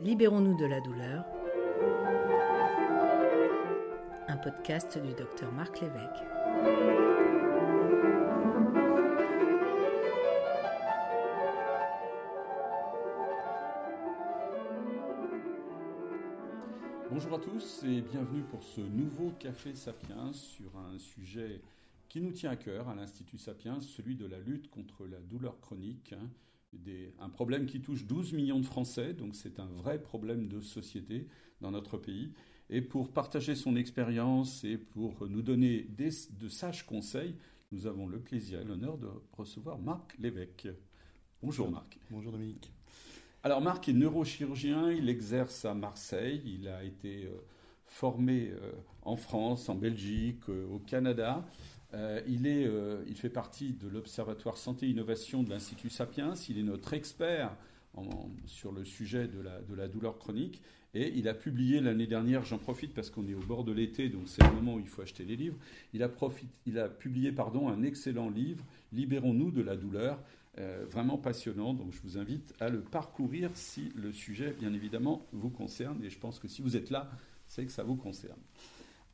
Libérons-nous de la douleur. Un podcast du docteur Marc Lévesque. Bonjour à tous et bienvenue pour ce nouveau Café Sapiens sur un sujet qui nous tient à cœur à l'Institut Sapiens, celui de la lutte contre la douleur chronique. Des- un problème qui touche 12 millions de Français, donc c'est un vrai problème de société dans notre pays. Et pour partager son expérience et pour nous donner des- de sages conseils, nous avons le plaisir et l'honneur de recevoir Marc Lévesque. Bonjour Marc. Bonjour Dominique. Alors Marc est neurochirurgien, il exerce à Marseille, il a été euh, formé euh, en France, en Belgique, euh, au Canada. Euh, euh, il fait partie de l'Observatoire Santé et Innovation de l'Institut Sapiens, il est notre expert sur le sujet de la, douleur chronique. Et il a publié l'année dernière, j'en profite parce qu'on est au bord de l'été, donc c'est le moment où il faut acheter les livres, il a, profit- il a publié pardon, un excellent livre, Libérons-nous de la douleur, euh, vraiment passionnant, donc je vous invite à le parcourir si le sujet, bien évidemment, vous concerne. Et je pense que si vous êtes là, c'est que ça vous concerne.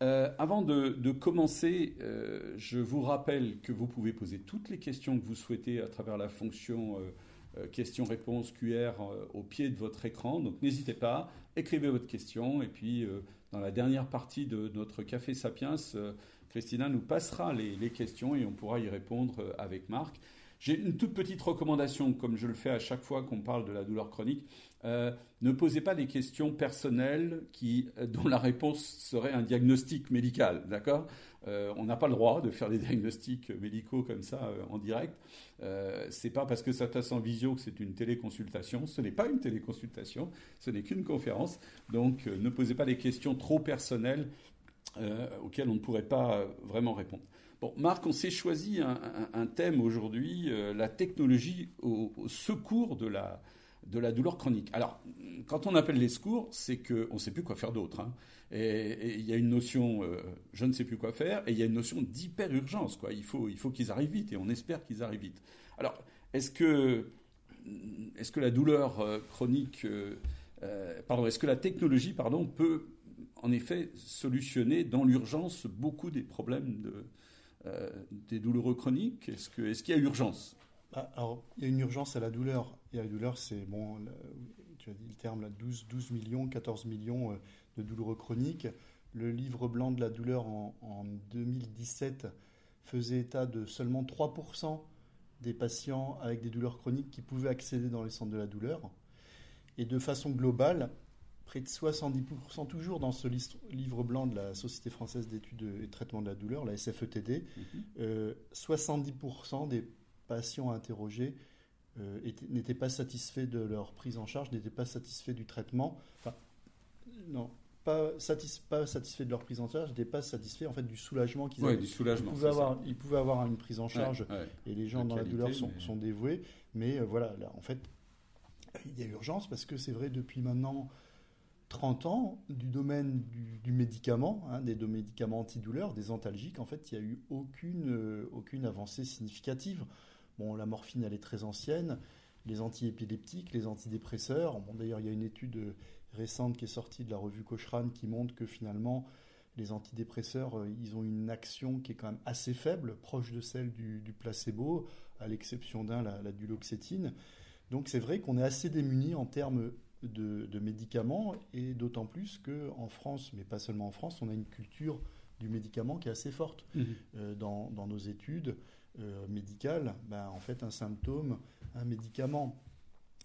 Euh, avant de, commencer, euh, je vous rappelle que vous pouvez poser toutes les questions que vous souhaitez à travers la fonction euh, questions-réponses QR au pied de votre écran. Donc n'hésitez pas, écrivez votre question. Et puis, dans la dernière partie de notre Café Sapiens, Christina nous passera les, les questions et on pourra y répondre avec Marc. J'ai une toute petite recommandation, comme je le fais à chaque fois qu'on parle de la douleur chronique. Euh, ne posez pas des questions personnelles qui, euh, dont la réponse serait un diagnostic médical, d'accord? Euh, On n'a pas le droit de faire des diagnostics médicaux comme ça en direct. C'est pas parce que ça passe en visio que c'est une téléconsultation. Ce n'est pas une téléconsultation, ce n'est qu'une conférence. Donc, ne posez pas des questions trop personnelles auxquelles on ne pourrait pas vraiment répondre. Bon, Marc, on s'est choisi un, thème aujourd'hui, euh, la technologie au, secours de la, de la douleur chronique. Alors, quand on appelle les secours, c'est qu'on ne sait plus quoi faire d'autre. hein. Et il y a une notion, euh, je ne sais plus quoi faire, et il y a une notion d'hyper-urgence. Il faut, il faut qu'ils arrivent vite, et on espère qu'ils arrivent vite. Alors, est-ce que, est-ce que la douleur euh, chronique, pardon, est-ce que la technologie, pardon, peut en effet solutionner dans l'urgence beaucoup des problèmes de, des douloureux chroniques Est-ce qu'il y a urgence? Ah, alors, il y a une urgence à la douleur. Et la douleur, c'est, bon, tu as dit le terme, là, 12, 12 millions, 14 millions euh, de douloureux chroniques. Le livre blanc de la douleur en, en 2017 faisait état de seulement 3% des patients avec des douleurs chroniques qui pouvaient accéder dans les centres de la douleur. Et de façon globale, près de 70%, toujours dans ce livre blanc de la Société française d'études et de traitement de la douleur, la SFETD, euh, 70% des patients interrogés euh, étaient- n'étaient pas satisfaits de leur prise en charge, n'étaient pas satisfaits du traitement. Enfin, non, pas, satis- pas satisfaits de leur prise en charge, n'étaient pas satisfaits en fait du soulagement qu'ils avaient. du Ils soulagement. pouvaient, avoir, ils pouvaient avoir une prise en charge Ouais, ouais. et les gens dans la douleur sont, mais- sont dévoués. Mais euh, voilà, là, en fait, il y a urgence parce que c'est vrai, depuis maintenant 30 ans, du domaine du, médicament, hein, des de médicaments antidouleurs, des antalgiques, en fait, il n'y a eu aucune, euh, aucune avancée significative. Bon, la morphine, elle est très ancienne. Les antiépileptiques, les antidépresseurs. Bon, d'ailleurs, il y a une étude euh, récente qui est sortie de la revue Cochrane qui montre que finalement, les antidépresseurs, euh, ils ont une action qui est quand même assez faible, proche de celle du, placebo, à l'exception d'un, la, la duloxétine. Donc c'est vrai qu'on est assez démunis en termes de, de médicaments, et d'autant plus qu'en France, mais pas seulement en France, on a une culture du médicament qui est assez forte. Mhm. Euh, dans, dans nos études euh, médicales, ben, en fait, un symptôme, un médicament.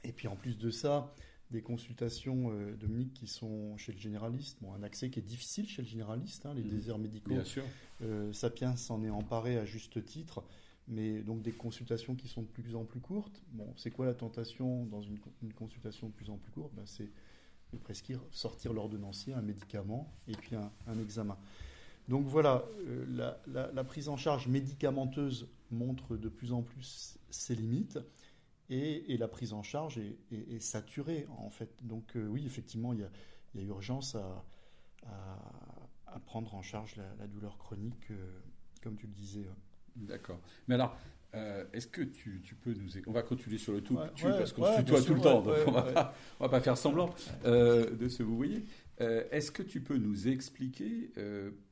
Et puis en plus de ça, des consultations, euh, Dominique, qui sont chez le généraliste. Bon, un accès qui est difficile chez le généraliste, hein, les Mhm. déserts médicaux. Bien sûr. Sapiens s'en est emparé à juste titre, mais donc des consultations qui sont de plus en plus courtes. Bon, c'est quoi la tentation dans une, consultation de plus en plus courte? Ben, C'est de prescrire, sortir l'ordonnancier, un médicament et puis un, examen. Donc voilà, euh, la, prise en charge médicamenteuse montre de plus en plus ses limites et, la prise en charge est, saturée en fait. Donc euh, oui, effectivement, il y a, urgence à, prendre en charge la, douleur chronique, euh, comme tu le disais. D'accord. Mais alors, Euh, est-ce que tu, peux nous... On va continuer sur le tout, Ouais, tu, ouais, parce qu'on ouais, se tutoie tout le temps, donc on va, pas, on va pas faire semblant euh, de se. Euh, est-ce que tu peux nous expliquer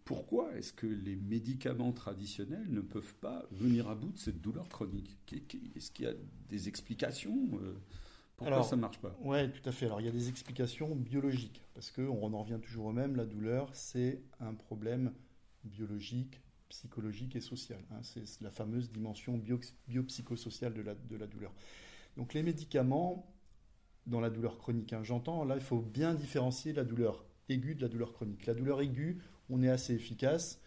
pourquoi est-ce que les médicaments traditionnels ne peuvent pas venir à bout de cette douleur chronique? Est-ce qu'il y a des explications Pourquoi Alors, ça ne marche pas? Ouais, tout à fait. Alors, il y a des explications biologiques, parce qu'on en revient toujours au même, la douleur, c'est un problème biologique, psychologique et social. hein. C'est la fameuse dimension bio- biopsychosociale de la, de la douleur. Donc, les médicaments dans la douleur chronique, hein, j'entends, là, il faut bien différencier la douleur aiguë de la douleur chronique. La douleur aiguë, on est assez efficace.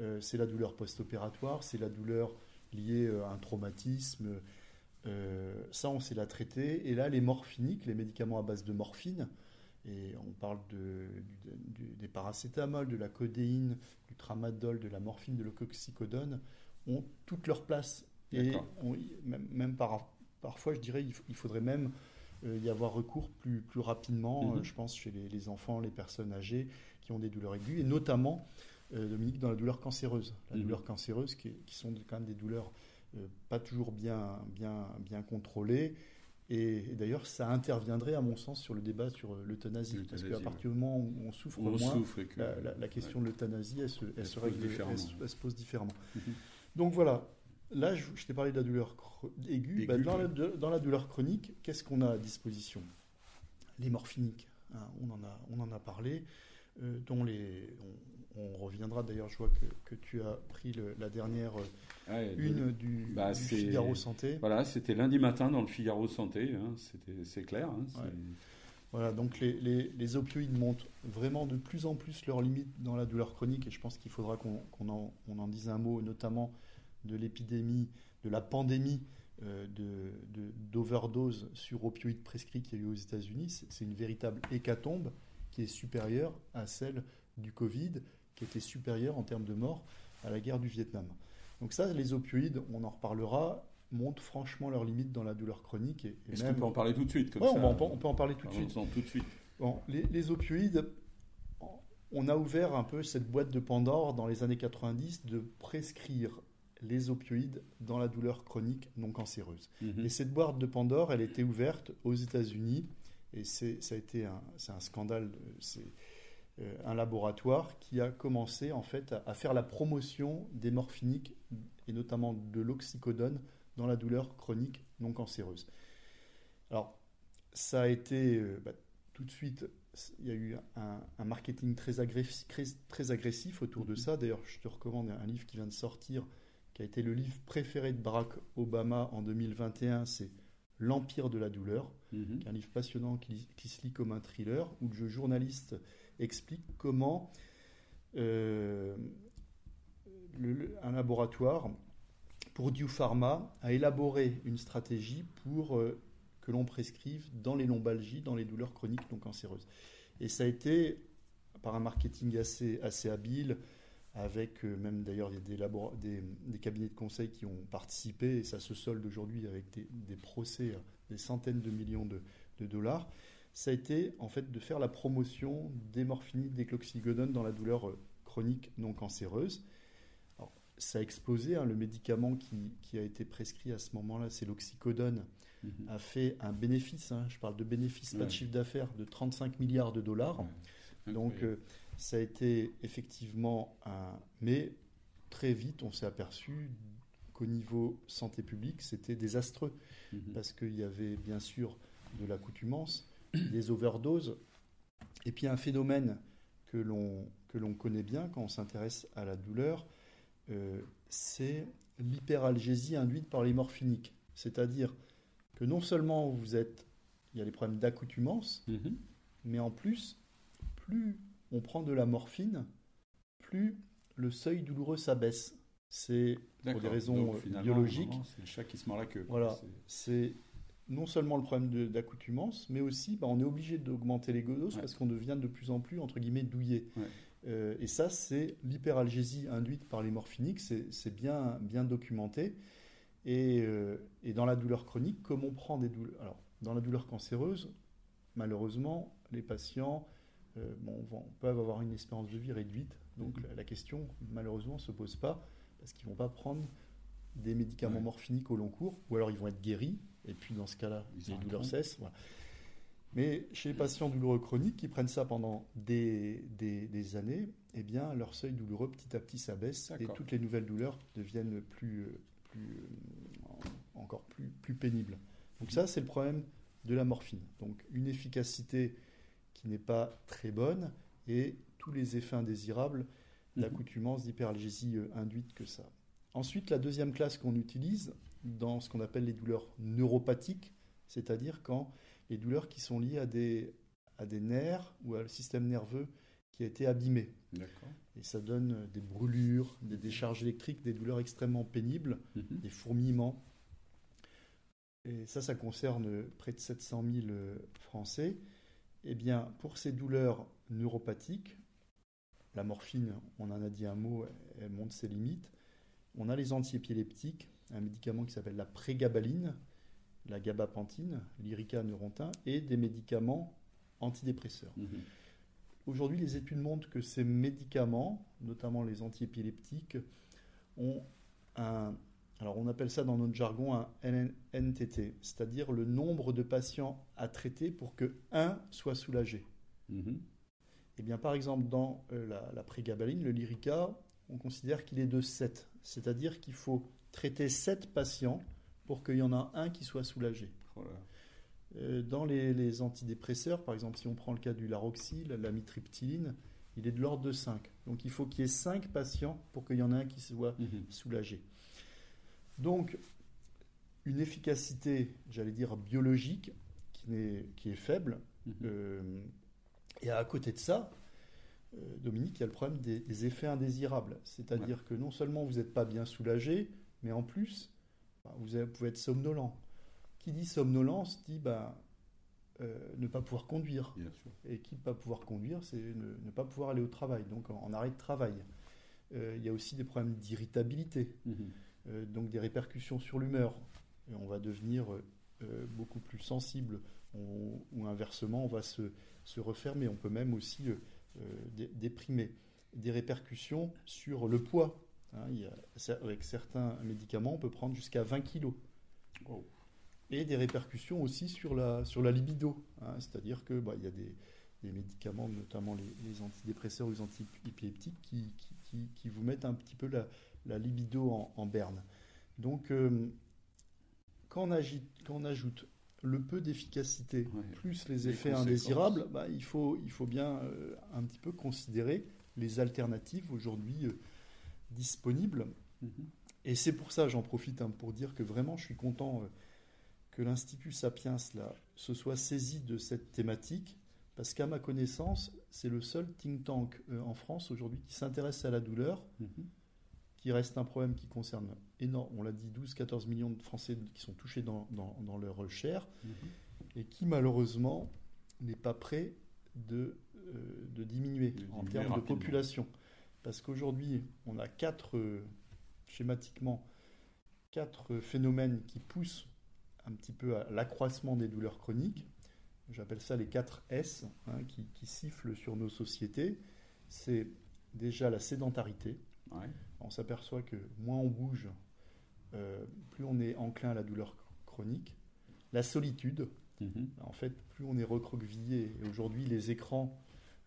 Euh, c'est la douleur post-opératoire, c'est la douleur liée euh, à un traumatisme, euh, ça, on sait la traiter. Et là, les morphiniques, les médicaments à base de morphine, et on parle de, du- du- des paracétamol, de la codéine, du tramadol, de la morphine, de l'oxycodone, ont toute leur place. Et on- même, même par- parfois, je dirais, il, faudrait même euh, y avoir recours plus, plus rapidement, Mhm. euh, je pense, chez les, les enfants, les personnes âgées qui ont des douleurs aiguës, et notamment, euh, Dominique, dans la douleur cancéreuse. La Mhm. douleur cancéreuse, qui, qui sont quand même des douleurs pas toujours bien, bien, bien contrôlées. Et, et d'ailleurs, ça interviendrait, à mon sens, sur le débat sur euh, l'euthanasie. Parce qu'à partir du moment où on souffre On moins, souffre et que... la, la- la question de l'euthanasie, elle se, elle Elle se se règle- pose différemment. Mhm. Donc voilà, là, je, je t'ai parlé de la douleur aiguë. Aiguë, Bah, dans, la, de- dans la douleur chronique, qu'est-ce qu'on a à disposition? Les morphiniques, hein, on, en a, on en a parlé, euh, dont les, on, on reviendra d'ailleurs, je vois que, que tu as pris le- la dernière euh, Ouais, une du, Bah, du Figaro Santé. Voilà, c'était lundi matin dans le Figaro Santé, hein, c'était- c'est clair. hein, Ouais. Voilà, donc les, les- les opioïdes montrent vraiment de plus en plus leurs limites dans la douleur chronique et je pense qu'il faudra qu'on en, on en dise un mot, notamment de l'épidémie, de la pandémie euh, de- de- d'overdose sur opioïdes prescrits qu'il y a eu aux États-Unis. C'est c'est une véritable hécatombe qui est supérieure à celle du Covid, qui était supérieure en termes de morts à la guerre du Vietnam. Donc ça, les opioïdes, on en reparlera, montrent franchement leurs limites dans la douleur chronique. Et, et Est-ce qu'on peut en parler tout de suite comme Ouais, ça on, peut en parler tout de suite. Tout de suite. Bon, les, les opioïdes, on a ouvert un peu cette boîte de Pandore dans les années 90 de prescrire les opioïdes dans la douleur chronique non cancéreuse. Mhm. Et cette boîte de Pandore, elle était ouverte aux États-Unis et c'est, ça a été un, c'est un scandale. C'est un laboratoire qui a commencé en fait à, à faire la promotion des morphiniques et notamment de l'oxycodone dans la douleur chronique non cancéreuse. Alors, ça a été euh, bah, tout de suite, il y a eu un, un marketing très agressif, très, très agressif autour de Mhm. ça. D'ailleurs, je te recommande un livre qui vient de sortir, qui a été le livre préféré de Barack Obama en 2021, c'est L'Empire de la douleur, Mhm. qui est un livre passionnant qui, qui se lit comme un thriller, où le journaliste explique comment euh, un laboratoire, pour Dew Pharma, a élaboré une stratégie pour euh, que l'on prescrive dans les lombalgies, dans les douleurs chroniques non cancéreuses. Et ça a été, par un marketing assez, habile, avec euh, même d'ailleurs des, cabinets de conseil qui ont participé, et ça se solde aujourd'hui avec des, procès, des centaines de millions de dollars, ça a été en fait de faire la promotion des morphinides, des cloxygodone dans la douleur euh, chronique non cancéreuse. Alors, ça a explosé, hein, le médicament qui, qui a été prescrit à ce moment-là, c'est l'oxycodone, Mhm. a fait un bénéfice, hein, je parle de bénéfice, pas Ouais. de chiffre d'affaires, de 35 milliards de dollars. Ouais, Donc euh, ça a été effectivement un... Mais très vite, on s'est aperçu qu'au niveau santé publique, c'était désastreux. Mhm. Parce qu'il y avait bien sûr de l'accoutumance, des overdoses, et puis un phénomène que l'on connaît bien quand on s'intéresse à la douleur, euh, c'est l'hyperalgésie induite par les morphiniques. C'est-à-dire que non seulement vous êtes, il y a les problèmes d'accoutumance, Mhm. mais en plus, plus on prend de la morphine, plus le seuil douloureux s'abaisse. C'est pour des raisons Donc, euh, biologiques. C'est le chat qui se mord la queue. Voilà. C'est non seulement le problème d'accoutumance, mais aussi bah, on est obligé d'augmenter les doses Ouais. parce qu'on devient de plus en plus, entre guillemets, douillé. Ouais. Euh, et ça, c'est l'hyperalgésie induite par les morphiniques, c'est bien, bien documenté. Et, euh, et dans la douleur chronique, comme on prend des douleurs... Alors, dans la douleur cancéreuse, malheureusement, les patients euh, bon, vont- peuvent avoir une espérance de vie réduite. Donc Mhm. la, la question, malheureusement, ne se pose pas parce qu'ils ne vont pas prendre des médicaments Ouais. morphiniques au long cours, ou alors ils vont être guéris, et puis dans ce cas-là, les douleurs cessent. voilà. Mais chez les patients douloureux chroniques qui prennent ça pendant des, des, des années, eh bien, leur seuil douloureux petit à petit s'abaisse et toutes les nouvelles douleurs deviennent plus, euh, plus, euh, encore plus, plus pénibles. Donc ça, c'est le problème de la morphine. Donc une efficacité qui n'est pas très bonne et tous les effets indésirables, Mhm. l'accoutumance d'hyperalgésie euh, induite que ça. Ensuite, la deuxième classe qu'on utilise dans ce qu'on appelle les douleurs neuropathiques, c'est-à-dire quand les douleurs qui sont liées à des, à des nerfs ou à le système nerveux qui a été abîmé. Et ça donne des brûlures, des décharges électriques, des douleurs extrêmement pénibles, Mhm. des fourmillements. Et ça, ça concerne près de 700 000 euh, Français. Eh bien, pour ces douleurs neuropathiques, la morphine, on en a dit un mot, elle montre ses limites. On a les antiépileptiques, un médicament qui s'appelle la prégabaline, la gabapentine, l'Irica neurontin, et des médicaments antidépresseurs. Mhm. Aujourd'hui, les études montrent que ces médicaments, notamment les antiépileptiques, ont un, alors on appelle ça dans notre jargon un NNTT, c'est-à-dire le nombre de patients à traiter pour que un soit soulagé. Mhm. Eh bien, par exemple, dans euh, la, la prégabaline, le Lyrica, on considère qu'il est de 7, c'est-à-dire qu'il faut traiter 7 patients pour qu'il y en a un qui soit soulagé. Oh. Euh, Dans les, les antidépresseurs, par exemple, si on prend le cas du Laroxyl, la mitriptyline, il est de l'ordre de 5. Donc il faut qu'il y ait 5 patients pour qu'il y en ait un qui soit Mhm. soulagé. Donc, une efficacité, j'allais dire, biologique qui, n'est- qui est faible. Mhm. Euh, et à côté de ça, euh, Dominique, il y a le problème des, des effets indésirables. C'est-à-dire que non seulement vous n'êtes pas bien soulagé, mais en plus, bah, vous, pouvez être somnolent. Qui dit somnolence dit bah, euh, ne pas pouvoir conduire. Bien sûr. Et qui ne pas pouvoir conduire, c'est ne, ne pas pouvoir aller au travail, donc en, en arrêt de travail. Euh, il y a aussi des problèmes d'irritabilité, Mhm. euh, donc des répercussions sur l'humeur. Et on va devenir beaucoup plus sensible, On- ou inversement, on va se, se refermer. On peut même aussi dé- déprimer. Des répercussions sur le poids. Hein. il y a- avec certains médicaments, on peut prendre jusqu'à 20 kilos Wow. et des répercussions aussi sur la, sur la libido. hein. C'est-à-dire que bah, y a des, des médicaments, notamment les, les antidépresseurs ou les antiépileptiques, qui, qui, qui- qui vous mettent un petit peu la, la libido en, en berne. Donc, euh, quand, on agite, quand on ajoute le peu d'efficacité Ouais. plus les effets indésirables, bah, il, faut, il faut bien euh, un petit peu considérer les alternatives aujourd'hui euh, disponibles. Mhm. Et c'est pour ça, j'en profite hein, pour dire que vraiment, je suis content euh, que l'Institut Sapiens là, se soit saisi de cette thématique, parce qu'à ma connaissance, c'est le seul think tank euh, en France aujourd'hui qui s'intéresse à la douleur, Mhm. qui reste un problème qui concerne énorme, on l'a dit, 12-14 millions de Français qui sont touchés dans, dans- dans leur chair, Mhm. et qui malheureusement n'est pas prêt de, euh, de diminuer De en termes de population. Parce qu'aujourd'hui, on a quatre, euh, schématiquement, quatre phénomènes qui poussent un petit peu à l'accroissement des douleurs chroniques. J'appelle ça les 4 S hein, qui, qui sifflent sur nos sociétés. C'est déjà la sédentarité. Ouais. On s'aperçoit que moins on bouge, euh, plus on est enclin à la douleur chronique. La solitude, Mhm. en fait, plus on est recroquevillé. Et aujourd'hui, les écrans,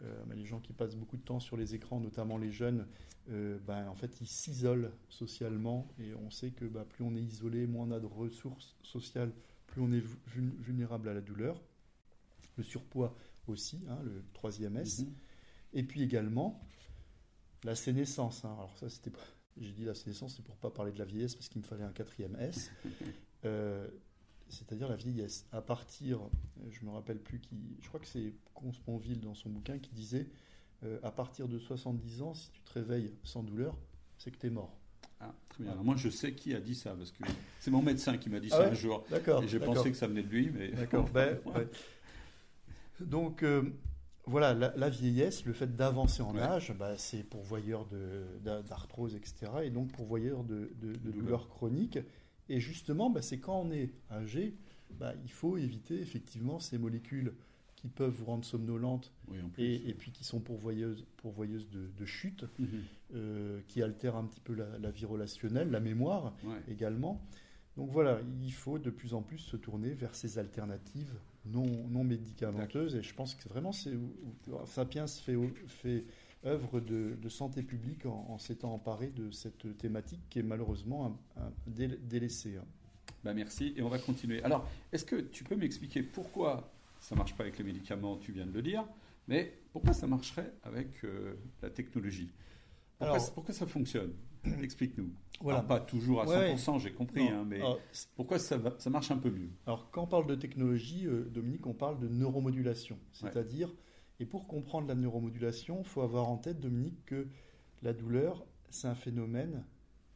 euh, les gens qui passent beaucoup de temps sur les écrans, notamment les jeunes, euh, ben, en fait, ils s'isolent socialement. Et on sait que ben, plus on est isolé, moins on a de ressources sociales, plus on est vul- vulnérable à la douleur. Le surpoids aussi, hein, le troisième S. Mhm. Et puis également la sénescence. hein. Alors ça, c'était pas- j'ai dit la sénescence, c'est pour pas parler de la vieillesse parce qu'il me fallait un quatrième S. Euh, c'est-à-dire la vieillesse. À partir, je me rappelle plus qui, je crois que c'est Consponville dans son bouquin qui disait, euh, à partir de 70 ans, si tu te réveilles sans douleur, c'est que tu es mort. Ah, très bien. Alors, moi, je sais qui a dit ça, parce que c'est mon médecin qui m'a dit Ah ça ouais un jour. D'accord. Et j'ai pensé que ça venait de lui, mais. D'accord. ben, ouais. Donc euh, voilà, la, la vieillesse, le fait d'avancer en Ouais. âge, bah, c'est pourvoyeur d'arthrose, etc. Et donc pourvoyeur de, de, de Douleur. douleurs chroniques. Et justement, bah, c'est quand on est âgé, bah, il faut éviter effectivement ces molécules qui peuvent vous rendre somnolente Oui, et, et puis qui sont pourvoyeuses, pourvoyeuses de, de chute, Mhm. euh, qui altèrent un petit peu la, la vie relationnelle, la mémoire Ouais. également. Donc voilà, il faut de plus en plus se tourner vers ces alternatives non, non médicamenteuses. Et je pense que vraiment, Sapiens fait, fait œuvre de, de santé publique en, en s'étant emparé de cette thématique qui est malheureusement un, un dé- délaissée. hein. Bah, merci, et on va continuer. Alors, est-ce que tu peux m'expliquer pourquoi ça marche pas avec les médicaments, tu viens de le dire, mais pourquoi ça marcherait avec euh, la technologie? Pourquoi, Alors- pourquoi ça fonctionne? Explique-nous. Voilà. Alors, pas toujours à Ouais, 100%, j'ai compris, hein, mais alors, pourquoi ça, va- ça marche un peu mieux? Alors, quand on parle de technologie, euh, Dominique, on parle de neuromodulation. C'est-à-dire, et pour comprendre la neuromodulation, il faut avoir en tête, Dominique, que la douleur, c'est un phénomène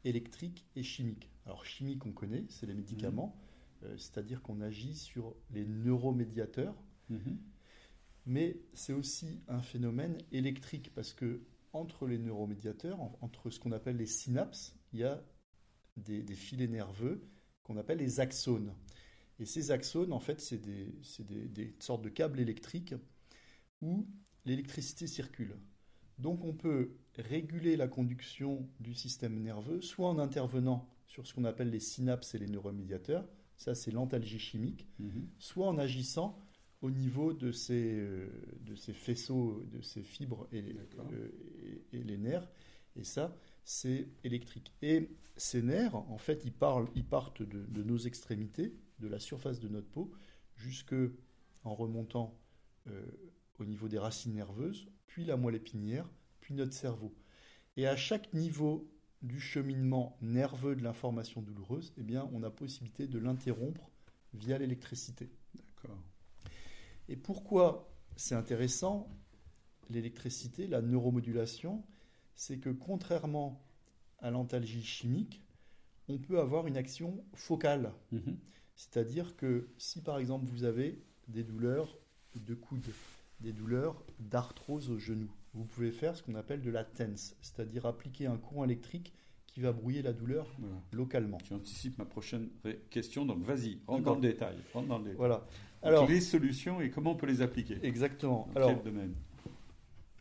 électrique et chimique. Alors, chimique, on connaît, c'est les médicaments, euh, c'est-à-dire qu'on agit sur les neuromédiateurs, Mhm. mais c'est aussi un phénomène électrique parce que entre les neuromédiateurs, en- entre ce qu'on appelle les synapses, il y a des, des filets nerveux qu'on appelle les axones. Et ces axones, en fait, c'est des, c'est des- des sortes de câbles électriques où l'électricité circule. Donc on peut réguler la conduction du système nerveux, soit en intervenant sur ce qu'on appelle les synapses et les neuromédiateurs, ça c'est l'antalgie chimique, Mhm. soit en agissant au niveau de ces, euh, de ces faisceaux, de ces fibres et, euh, et- et les nerfs. Et ça, c'est électrique. Et ces nerfs, en fait, ils, parlent, ils partent de, de nos extrémités, de la surface de notre peau, jusque en remontant euh, au niveau des racines nerveuses, puis la moelle épinière, puis notre cerveau. Et à chaque niveau du cheminement nerveux de l'information douloureuse, eh bien, on a possibilité de l'interrompre via l'électricité. D'accord. Et pourquoi c'est intéressant, l'électricité, la neuromodulation, c'est que contrairement à l'antalgie chimique, on peut avoir une action focale. Mhm. C'est-à-dire que si par exemple vous avez des douleurs de coude, des douleurs d'arthrose au genou, vous pouvez faire ce qu'on appelle de la TENS, c'est-à-dire appliquer un courant électrique qui va brouiller la douleur Voilà. localement. Tu anticipes ma prochaine question, donc vas-y, rentre dans le détail. rentre dans le détail. Voilà. Donc, Alors, les solutions et comment on peut les appliquer exactement. Dans Alors, quel domaine?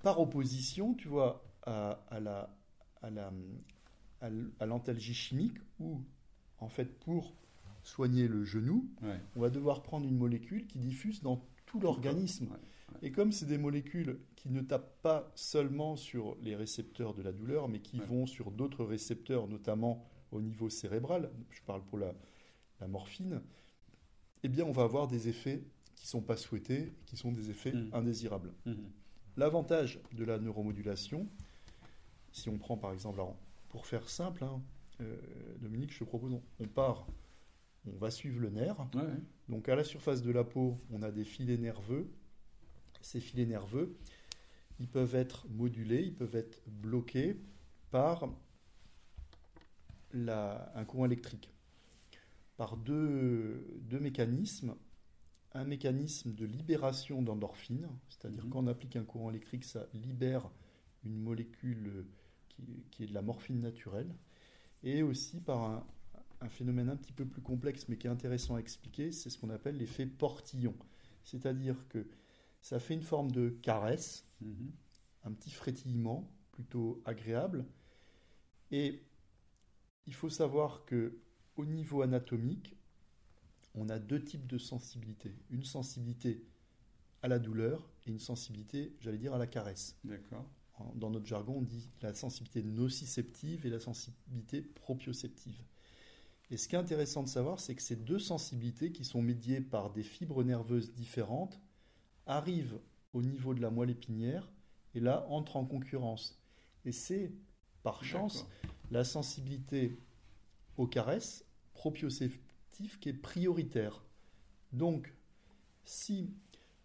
par opposition, tu vois, à, à la, à la, à l'antalgie chimique, où, en fait, pour soigner le genou, Ouais. on va devoir prendre une molécule qui diffuse dans tout l'organisme. Ouais, Et comme c'est des molécules qui ne tapent pas seulement sur les récepteurs de la douleur, mais qui vont sur d'autres récepteurs, notamment au niveau cérébral, je parle pour la, la morphine, eh bien, on va avoir des effets qui ne sont pas souhaités, qui sont des effets Mm. indésirables. Mhm. L'avantage de la neuromodulation, si on prend par exemple, alors, pour faire simple, hein, euh, Dominique, je te propose, on, on part, on va suivre le nerf. Ouais. Donc à la surface de la peau, on a des filets nerveux. Ces filets nerveux, ils peuvent être modulés, ils peuvent être bloqués par la- un courant électrique. Par deux, deux mécanismes. Un mécanisme de libération d'endorphine, c'est-à-dire Mhm. quand on applique un courant électrique, ça libère une molécule qui, qui est de la morphine naturelle. Et aussi par un, un phénomène un petit peu plus complexe, mais qui est intéressant à expliquer, c'est ce qu'on appelle l'effet portillon. C'est-à-dire que ça fait une forme de caresse, Mhm. un petit frétillement plutôt agréable. Et il faut savoir que au niveau anatomique, on a deux types de sensibilité. Une sensibilité à la douleur et une sensibilité, j'allais dire, à la caresse. D'accord. Dans notre jargon, on dit la sensibilité nociceptive et la sensibilité proprioceptive. Et ce qui est intéressant de savoir, c'est que ces deux sensibilités, qui sont médiées par des fibres nerveuses différentes, arrivent au niveau de la moelle épinière et là entrent en concurrence. Et c'est, par chance, la sensibilité aux caresses proprioceptive qui est prioritaire. Donc, si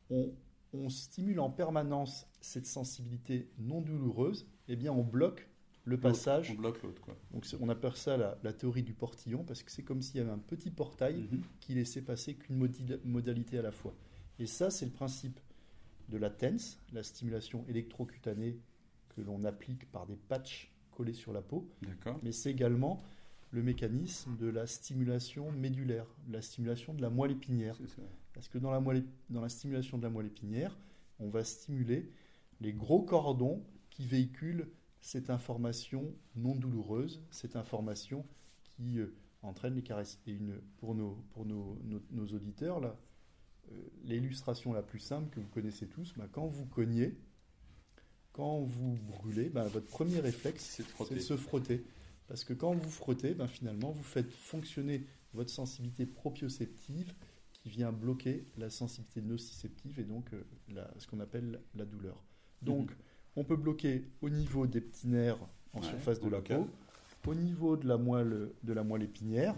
on, on stimule en permanence cette sensibilité non douloureuse, eh bien on bloque le passage. On bloque l'autre, quoi. Donc on appelle ça la, la théorie du portillon parce que c'est comme s'il y avait un petit portail Mhm. qui laissait passer qu'une modalité à la fois. Et ça, c'est le principe de la TENS, la stimulation électrocutanée que l'on applique par des patchs collés sur la peau, D'accord. mais c'est également le mécanisme de la stimulation médulaire, la stimulation de la moelle épinière. Parce que dans la, moelle, dans la stimulation de la moelle épinière, on va stimuler les gros cordons qui véhiculent cette information non douloureuse, cette information qui euh, entraîne les caresses. Et une, pour nos, pour nos, nos, auditeurs, là, l'illustration la plus simple que vous connaissez tous, bah, quand vous cognez, quand vous brûlez, bah, votre premier réflexe, c'est de, se frotter. Parce que quand vous frottez, bah, finalement, vous faites fonctionner votre sensibilité proprioceptive qui vient bloquer la sensibilité nociceptive et donc euh, ce qu'on appelle la douleur. Donc, mhm. on peut bloquer au niveau des petits nerfs en surface de la peau, au niveau de la moelle, de la moelle épinière.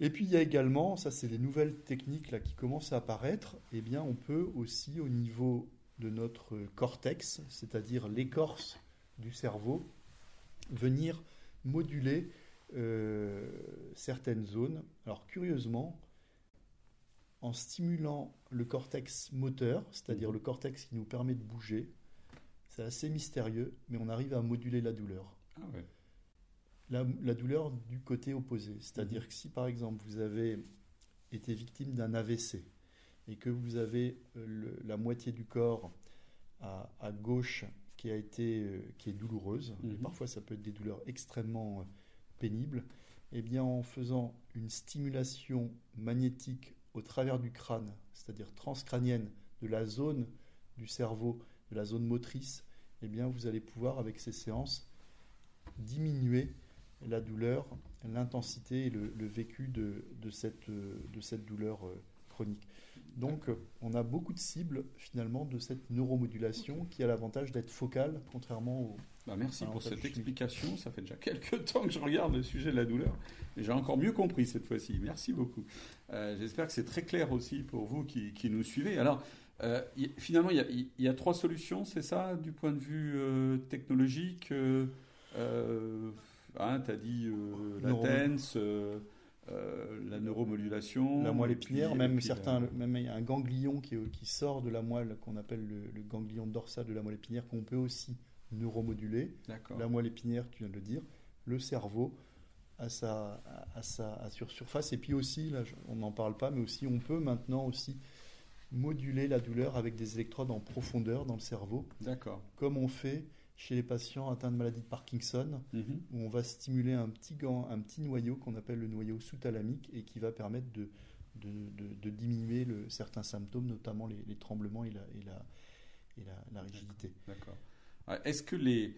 Et puis il y a également, ça c'est les nouvelles techniques là qui commencent à apparaître, eh bien on peut aussi au niveau de notre cortex, c'est-à-dire l'écorce du cerveau, venir moduler euh, certaines zones. Alors curieusement, en stimulant le cortex moteur, c'est-à-dire le cortex qui nous permet de bouger, c'est assez mystérieux, mais on arrive à moduler la douleur. Ah la, douleur du côté opposé, c'est-à-dire que si par exemple vous avez été victime d'un AVC et que vous avez euh, la moitié du corps à, gauche qui a été euh, qui est douloureuse, mhm. parfois ça peut être des douleurs extrêmement pénibles, et eh bien en faisant une stimulation magnétique au travers du crâne, c'est-à-dire transcrânienne, de la zone du cerveau, de la zone motrice, eh bien vous allez pouvoir avec ces séances diminuer la douleur, l'intensité et le, vécu de, cette, de cette douleur euh, chronique. Donc, on a beaucoup de cibles finalement de cette neuromodulation qui a l'avantage d'être focale, contrairement au. Bah merci pour cette explication. Ça fait déjà quelques temps que je regarde le sujet de la douleur, et j'ai encore mieux compris cette fois-ci. Merci beaucoup. Euh, j'espère que c'est très clair aussi pour vous qui, nous suivez. Alors, euh, finalement, il y, a, trois solutions, c'est ça, du point de vue euh, technologique hein, Tu as dit la TENS. Euh, la neuromodulation. La moelle épinière, même certains, même il y a un ganglion qui, qui sort de la moelle qu'on appelle le, ganglion dorsal de la moelle épinière qu'on peut aussi neuromoduler. La moelle épinière, tu viens de le dire, le cerveau à sa, à sa surface. Et puis aussi, là, on n'en parle pas, mais aussi on peut maintenant aussi moduler la douleur avec des électrodes en profondeur dans le cerveau. D'accord. Comme on fait chez les patients atteints de maladie de Parkinson, mhm. où on va stimuler un petit, gant, un petit noyau qu'on appelle le noyau sous-thalamique et qui va permettre de, de, diminuer le, certains symptômes, notamment les, tremblements et la, et la, et la, rigidité. D'accord. Est-ce que les,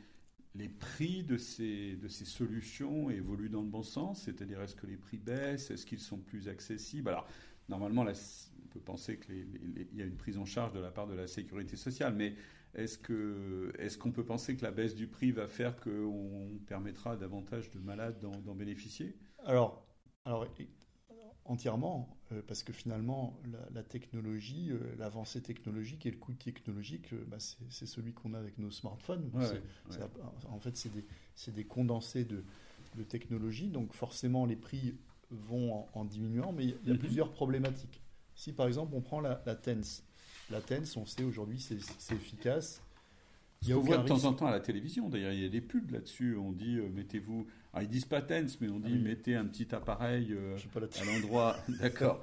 les prix de ces, de ces solutions évoluent dans le bon sens? C'est-à-dire, est-ce que les prix baissent? Est-ce qu'ils sont plus accessibles? Alors, normalement, on peut penser qu'il y a une prise en charge de la part de la sécurité sociale, mais est-ce que est-ce qu'on peut penser que la baisse du prix va faire qu'on permettra davantage de malades d'en bénéficier? Alors, alors entièrement, euh, parce que finalement, la, technologie, euh, l'avancée technologique et le coût technologique, euh, bah, c'est celui qu'on a avec nos smartphones. en fait, c'est des, des, condensés de, de, technologie, donc forcément les prix vont en, diminuant, mais il y a, mm-hmm. plusieurs problématiques. Si par exemple on prend la, la TENS, la TENS, on sait aujourd'hui, c'est efficace. Il y a on voit de temps en temps à la télévision, d'ailleurs, il y a des pubs là-dessus. On dit, euh, mettez-vous. Ah, ils disent pas TENS, mais on dit, mettez un petit appareil euh, à l'endroit. D'accord.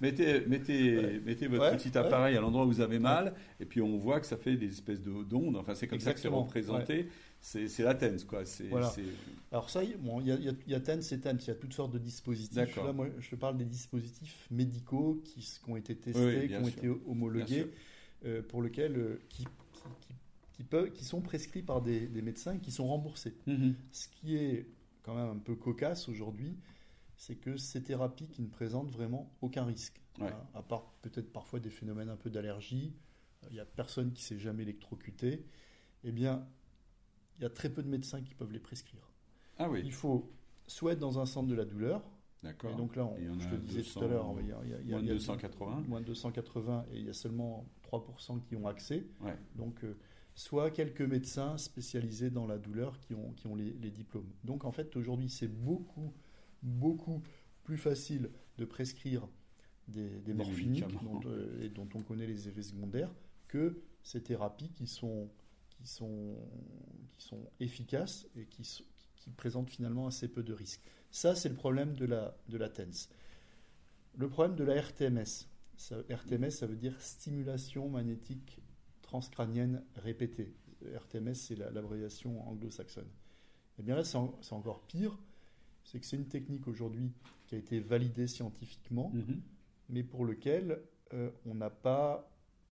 mettez, mettez, mettez votre petit appareil à l'endroit où vous avez mal, et puis on voit que ça fait des espèces d'ondes. Enfin, c'est comme ça que c'est représenté c'est la TENS, quoi. Alors ça, bon, il y, a, y a TENS et TENS, il y a toutes sortes de dispositifs. Là, moi, je te parle des dispositifs médicaux qui, qui ont été testés, qui ont été homologués, euh, pour lesquels, qui, qui, peuvent, qui sont prescrits par des, médecins qui sont remboursés. Mm-hmm. Ce qui est quand même un peu cocasse aujourd'hui, c'est que ces thérapies qui ne présentent vraiment aucun risque, à part peut-être parfois des phénomènes un peu d'allergie, il n'y a personne qui s'est jamais électrocuté, eh bien, il y a très peu de médecins qui peuvent les prescrire. Ah oui. Il faut soit être dans un centre de la douleur. D'accord. donc là, je te disais tout à l'heure, il y a, moins de 280. Moins de 280 et il y a seulement 3% qui ont accès. Donc, euh, soit quelques médecins spécialisés dans la douleur qui ont, qui ont les, diplômes. Donc en fait, aujourd'hui, c'est beaucoup, beaucoup plus facile de prescrire des, des, morphiniques dont, euh, et dont on connaît les effets secondaires que ces thérapies qui sont qui sont, qui sont efficaces et qui, qui, présentent finalement assez peu de risques. Ça, c'est le problème de la, de la TENS. Le problème de la RTMS. Ça, RTMS, ça veut dire stimulation magnétique transcrânienne répétée. RTMS, c'est l'abréviation anglo-saxonne. Et eh bien là, c'est encore pire. C'est que c'est une technique aujourd'hui qui a été validée scientifiquement, Mhm. mais pour lequel euh, on n'a pas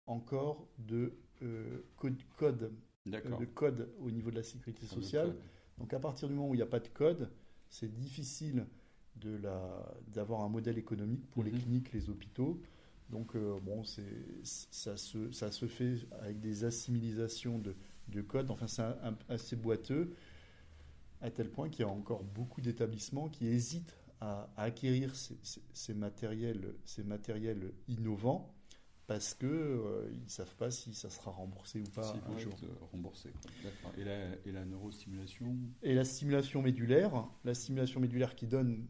encore de euh, code, code, euh, de code au niveau de la sécurité sociale. Donc à partir du moment où il n'y a pas de code, c'est difficile d'avoir un modèle économique pour les Mhm. cliniques, les hôpitaux. Donc euh, bon, ça se, ça se fait avec des assimilisations de, de code. Enfin, c'est assez boiteux à tel point qu'il y a encore beaucoup d'établissements qui hésitent à, à acquérir ces, ces- ces matériels, ces matériels innovants parce que euh, ils savent pas si ça sera remboursé ou pas un jour. remboursé. quoi. Et la, et la neurostimulation? Et la stimulation médulaire, la stimulation médulaire qui donne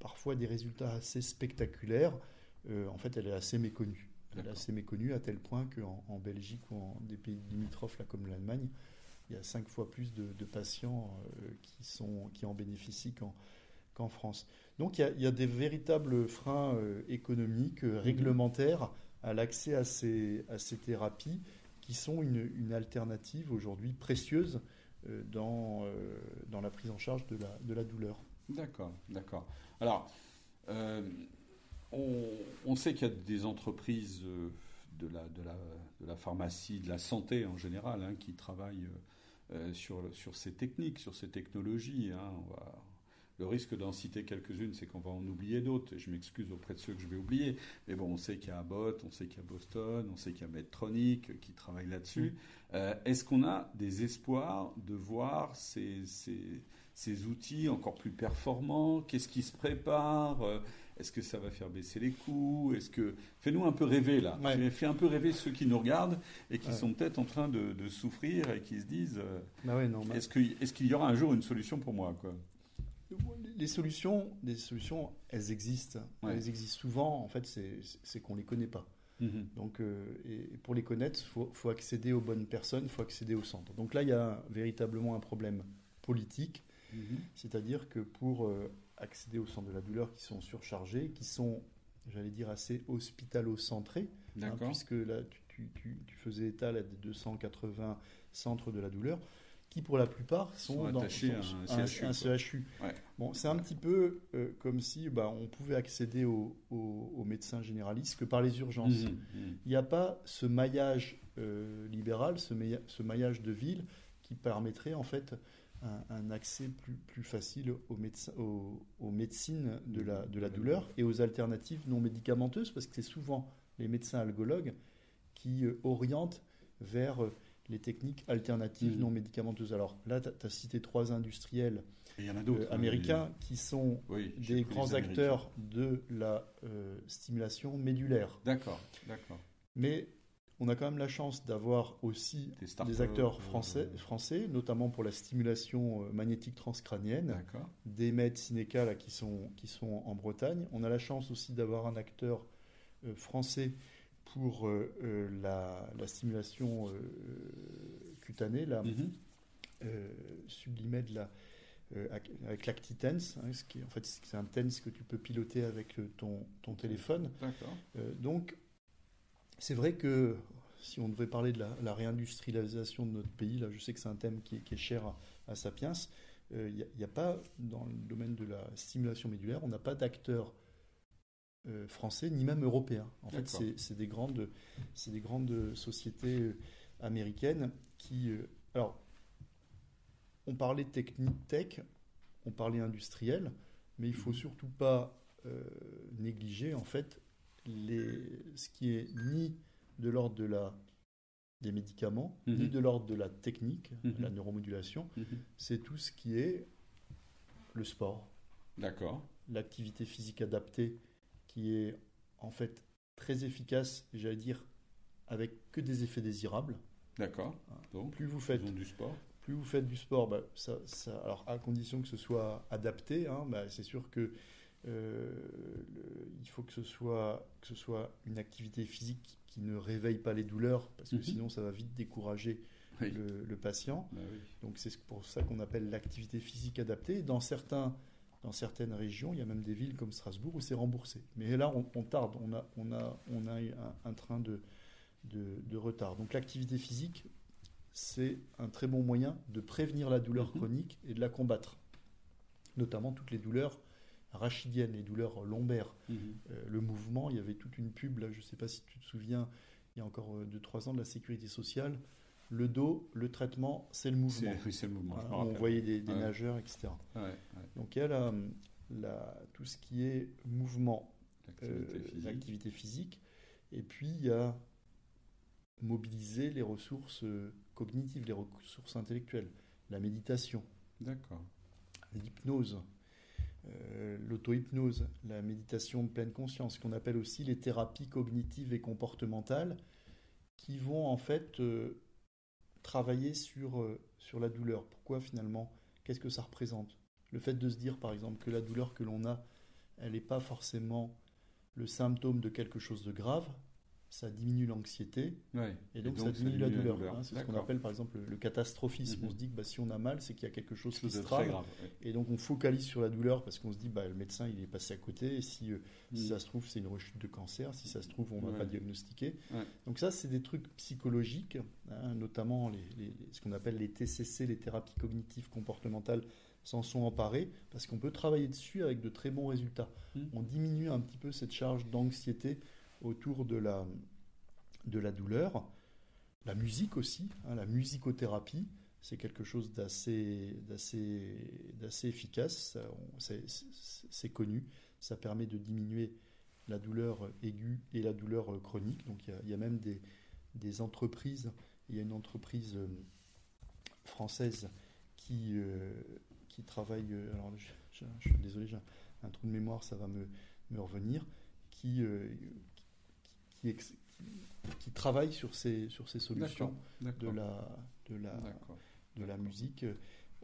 parfois des résultats assez spectaculaires, euh, en fait, elle est assez méconnue. Elle est assez méconnue à tel point qu'en en Belgique ou en des pays limitrophes, là, comme l'Allemagne, il y a cinq fois plus de, de patients euh, qui, sont, qui en bénéficient qu'en France. Donc il y, a, il y a des véritables freins euh, économiques, euh, réglementaires à l'accès à ces, à ces thérapies qui sont une, une alternative aujourd'hui précieuse dans, dans la prise en charge de la, de la douleur. D'accord, d'accord. Alors, on, on sait qu'il y a des entreprises euh, de la, de, la, de la pharmacie, de la santé en général, hein, qui travaillent euh, sur, sur ces techniques, sur ces technologies. hein. On va- le risque d'en citer quelques-unes, c'est qu'on va en oublier d'autres. Je m'excuse auprès de ceux que je vais oublier. Mais bon, on sait qu'il y a Abbott, on sait qu'il y a Boston, on sait qu'il y a Medtronic euh, qui travaille là-dessus. Euh, Est-ce qu'on a des espoirs de voir ces, ces, ces outils encore plus performants? Qu'est-ce qui se prépare? Est-ce que ça va faire baisser les coûts? Est-ce que fais-nous un peu rêver là Ouais. Fais- un peu rêver ceux qui nous regardent et qui Ouais. sont peut-être en train de, de souffrir et qui se disent euh, Bah ouais, est-ce qu'il est y aura un jour une solution pour moi quoi? Les solutions, les solutions, elles existent. Elles existent souvent. En fait, c'est qu'on les connaît pas. Donc, euh, et pour les connaître, il faut, faut accéder aux bonnes personnes, il faut accéder au centre. Donc là, il y a véritablement un problème politique, c'est-à-dire que pour euh, accéder au centre de la douleur qui sont surchargés, qui sont, j'allais dire, assez hospitalo-centrés, hein, puisque là, tu, tu- tu- tu faisais état là, des 280 centres de la douleur, qui pour la plupart sont, Sont dans attachés à sont- un CHU, un quoi. CHU. Ouais. Bon, c'est un petit peu euh, comme si bah, on pouvait accéder aux au, aux médecins généralistes que par les urgences. Mhm, mhm. Il n'y a pas ce maillage euh, libéral, ce maillage de ville qui permettrait en fait un, un accès plus, plus facile aux, médecins, aux, aux médecines de la, de la douleur et aux alternatives non médicamenteuses, parce que c'est souvent les médecins algologues qui euh, orientent vers euh, les techniques alternatives Mhm. non médicamenteuses. Alors là, tu as cité trois industriels Et il y en a euh, hein, américains qui sont Oui, des grands acteurs de la euh, stimulation médulaire. D'accord, d'accord. Mais on a quand même la chance d'avoir aussi Des acteurs euh, français, français, notamment pour la stimulation euh, magnétique transcrânienne, des Cineca là, qui, sont, qui sont en Bretagne. On a la chance aussi d'avoir un acteur euh, français pour euh, euh, la, la stimulation euh, cutanée, la Mhm. euh, Sublimed là, euh, avec- l'Actitense, hein, ce qui, en fait, c'est un TENS que tu peux piloter avec euh, ton, ton téléphone. Euh, donc, c'est vrai que si on devait parler de la, la réindustrialisation de notre pays, là, je sais que c'est un thème qui est, qui est cher à, à Sapiens, euh, il n'y a, pas, dans le domaine de la stimulation médulaire, on n'a pas d'acteurs euh, français, ni même européens. En fait, c'est des, grandes- des grandes sociétés euh, américaines qui... euh, alors, on parlait technique tech, on parlait industriel, mais il faut Mhm. surtout pas euh, négliger en fait les, ce qui est ni de l'ordre de la des médicaments, Mhm. ni de l'ordre de la technique, Mhm. la neuromodulation, Mhm. c'est tout ce qui est le sport, D'accord. l'activité physique adaptée, qui est en fait très efficace, j'allais dire, avec que des effets désirables. D'accord. Donc, Plus vous faites du sport. plus vous faites du sport, bah, ça, ça- alors à condition que ce soit adapté, hein, bah, c'est sûr que le- il faut que ce, soit, que ce soit une activité physique qui, ne réveille pas les douleurs, parce que Mhm. sinon ça va vite décourager Oui. le, le patient. Bah oui. Donc c'est pour ça qu'on appelle l'activité physique adaptée. Dans certains dans certaines régions, il y a même des villes comme Strasbourg où c'est remboursé. Mais là, on, tarde, on a, on a, on a un, train de, de, retard. Donc l'activité physique, c'est un très bon moyen de prévenir la douleur mhm. chronique et de la combattre. Notamment toutes les douleurs rachidiennes, les douleurs lombaires. Mhm. Euh, le mouvement, il y avait toute une pub, là, je ne sais pas si tu te souviens, il y a encore 2-3 euh, ans de la sécurité sociale. Le dos, le traitement, c'est le mouvement. Oui, c'est le mouvement. on voyait des, nageurs, etc. Donc il y a tout ce qui est mouvement, l'activité euh, physique. Et puis il y a mobiliser les ressources cognitives, les ressources intellectuelles, la méditation. L'hypnose. Euh, l'auto-hypnose, la méditation de pleine conscience, qu'on appelle aussi les thérapies cognitives et comportementales, qui vont en fait euh, travailler sur, euh, sur la douleur. Pourquoi finalement Qu'est-ce que ça représente? Le fait de se dire par exemple que la douleur que l'on a, elle n'est pas forcément le symptôme de quelque chose de grave, ça diminue l'anxiété et, donc ça diminue, la douleur. Hein. c'est ce qu'on appelle par exemple le, catastrophisme. Mhm. On se dit que bah, si on a mal, c'est qu'il y a quelque chose qui se trame. Et donc on focalise sur la douleur parce qu'on se dit bah, le médecin il est passé à côté et si, euh, si mhm. ça se trouve c'est une rechute de cancer, si ça se trouve on ne va pas diagnostiquer. Donc ça c'est des trucs psychologiques, hein, notamment les, ce qu'on appelle les TCC, les thérapies cognitives comportementales s'en sont emparés parce qu'on peut travailler dessus avec de très bons résultats. Mhm. On diminue un petit peu cette charge d'anxiété autour de la, de la douleur. La musique aussi, hein, la musicothérapie, c'est quelque chose d'assez, efficace, c'est, connu, ça permet de diminuer la douleur aiguë et la douleur chronique. Donc il y a, même des, des, entreprises, il y a une entreprise euh, française qui, euh, qui travaille, euh, alors je, suis désolé, j'ai un, trou de mémoire, ça va me, me revenir, qui, qui, qui, travaille sur ces, sur ces solutions de la, de la, de la musique.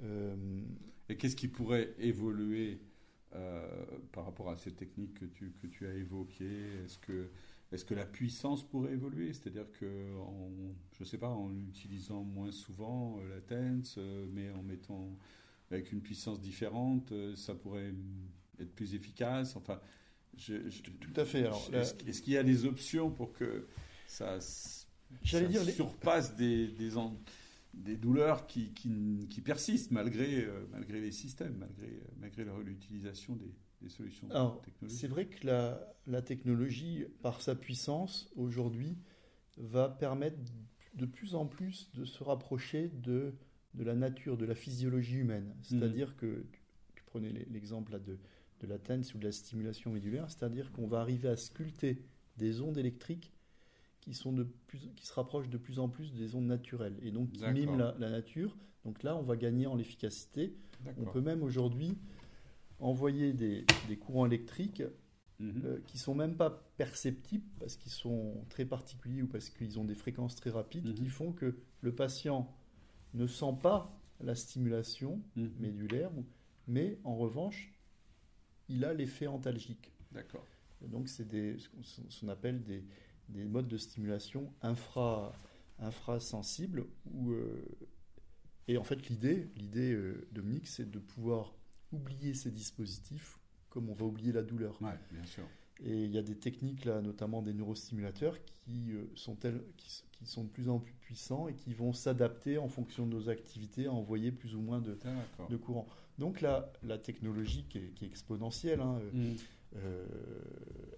Euh, Et qu'est-ce qui pourrait évoluer euh, par rapport à ces techniques que tu, que tu as évoquées? Est-ce que, est que la puissance pourrait évoluer? C'est-à-dire que, en, je ne sais pas, en utilisant moins souvent euh, la tense, mais en mettant avec une puissance différente, ça pourrait être plus efficace? Enfin, tout à fait. Est-ce qu'il y a des options pour que ça, dire, surpasse des, des, des douleurs qui, qui, persistent malgré, euh, malgré les systèmes, malgré, malgré l'utilisation des, des, solutions technologiques? C'est vrai que la, la, technologie, par sa puissance, aujourd'hui, va permettre de plus en plus de se rapprocher de, de la nature, de la physiologie humaine. C'est-à-dire mmh. que, tu prenais l'exemple de de la tense ou de la stimulation médulaire, c'est-à-dire qu'on va arriver à sculpter des ondes électriques qui, sont de plus, qui se rapprochent de plus en plus des ondes naturelles et donc qui miment la, nature. Donc là, on va gagner en efficacité. On peut même aujourd'hui envoyer des, courants électriques mhm. euh, qui sont même pas perceptibles parce qu'ils sont très particuliers ou parce qu'ils ont des fréquences très rapides mhm. qui font que le patient ne sent pas la stimulation mhm. médulaire, mais en revanche il a l'effet antalgique. D'accord. Donc, c'est ce qu'on appelle des, des, modes de stimulation infra, infrasensibles. Où, euh, et en fait, l'idée, l'idée euh, Dominique, c'est de pouvoir oublier ces dispositifs comme on va oublier la douleur. Ouais, bien sûr. Et il y a des techniques, là, notamment des neurostimulateurs, qui, euh, sont telles, qui, sont de plus en plus puissants et qui vont s'adapter en fonction de nos activités à envoyer plus ou moins de, de courant. Donc la, la technologie qui est, exponentielle, hein, mm. euh,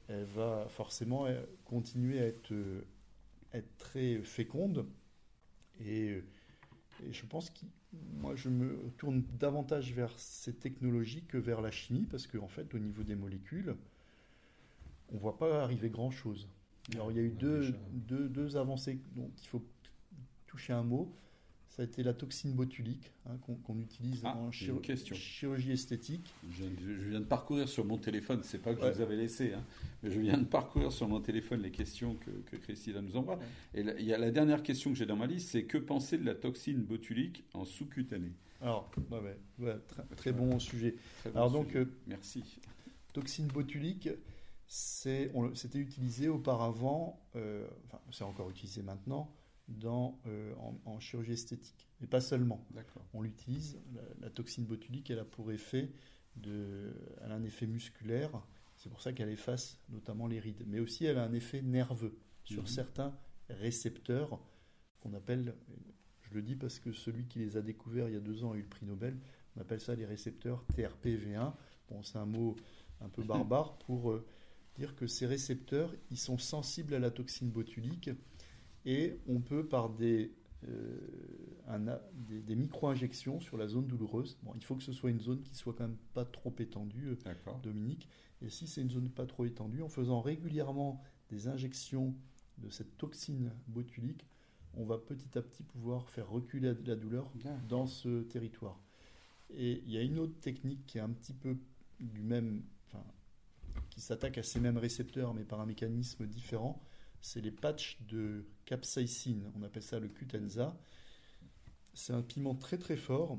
elle va forcément euh, continuer à être, être très féconde. Et, je pense que moi, je me tourne davantage vers ces technologies que vers la chimie, parce qu'en fait, au niveau des molécules, on ne voit pas arriver grand-chose. Alors, il y a eu deux, deux, deux, avancées dont il faut toucher un mot. Ça a été la toxine botulique hein, qu'on utilise ah, en chirurgie esthétique. Je, viens de parcourir sur mon téléphone, c'est pas que je vous avais laissé, hein, mais je viens de parcourir sur mon téléphone les questions que, que Christina nous envoie. Et il y a la dernière question que j'ai dans ma liste, c'est que penser de la toxine botulique en sous-cutanée Alors, très, bon sujet. Alors donc, euh, merci. Toxine botulique, c'était utilisé auparavant, euh, enfin c'est encore utilisé maintenant, dans, euh, en, chirurgie esthétique. Mais pas seulement. On l'utilise, la, toxine botulique, elle a pour effet de, elle a un effet musculaire. C'est pour ça qu'elle efface notamment les rides. Mais aussi, elle a un effet nerveux sur Mhm. certains récepteurs qu'on appelle, je le dis parce que celui qui les a découverts il y a deux ans a eu le prix Nobel, on appelle ça les récepteurs TRPV1. Bon, c'est un mot un peu barbare pour euh, dire que ces récepteurs, ils sont sensibles à la toxine botulique et on peut par des, euh, un des, des micro-injections sur la zone douloureuse. Bon, il faut que ce soit une zone qui soit quand même pas trop étendue, euh. Dominique. Et si c'est une zone pas trop étendue, en faisant régulièrement des injections de cette toxine botulique, on va petit à petit pouvoir faire reculer la douleur dans ce territoire. Et il y a une autre technique qui est un petit peu du même, enfin, qui s'attaque à ces mêmes récepteurs, mais par un mécanisme différent. C'est les patchs de capsaïcine. On appelle ça le Cutenza. C'est un piment très très fort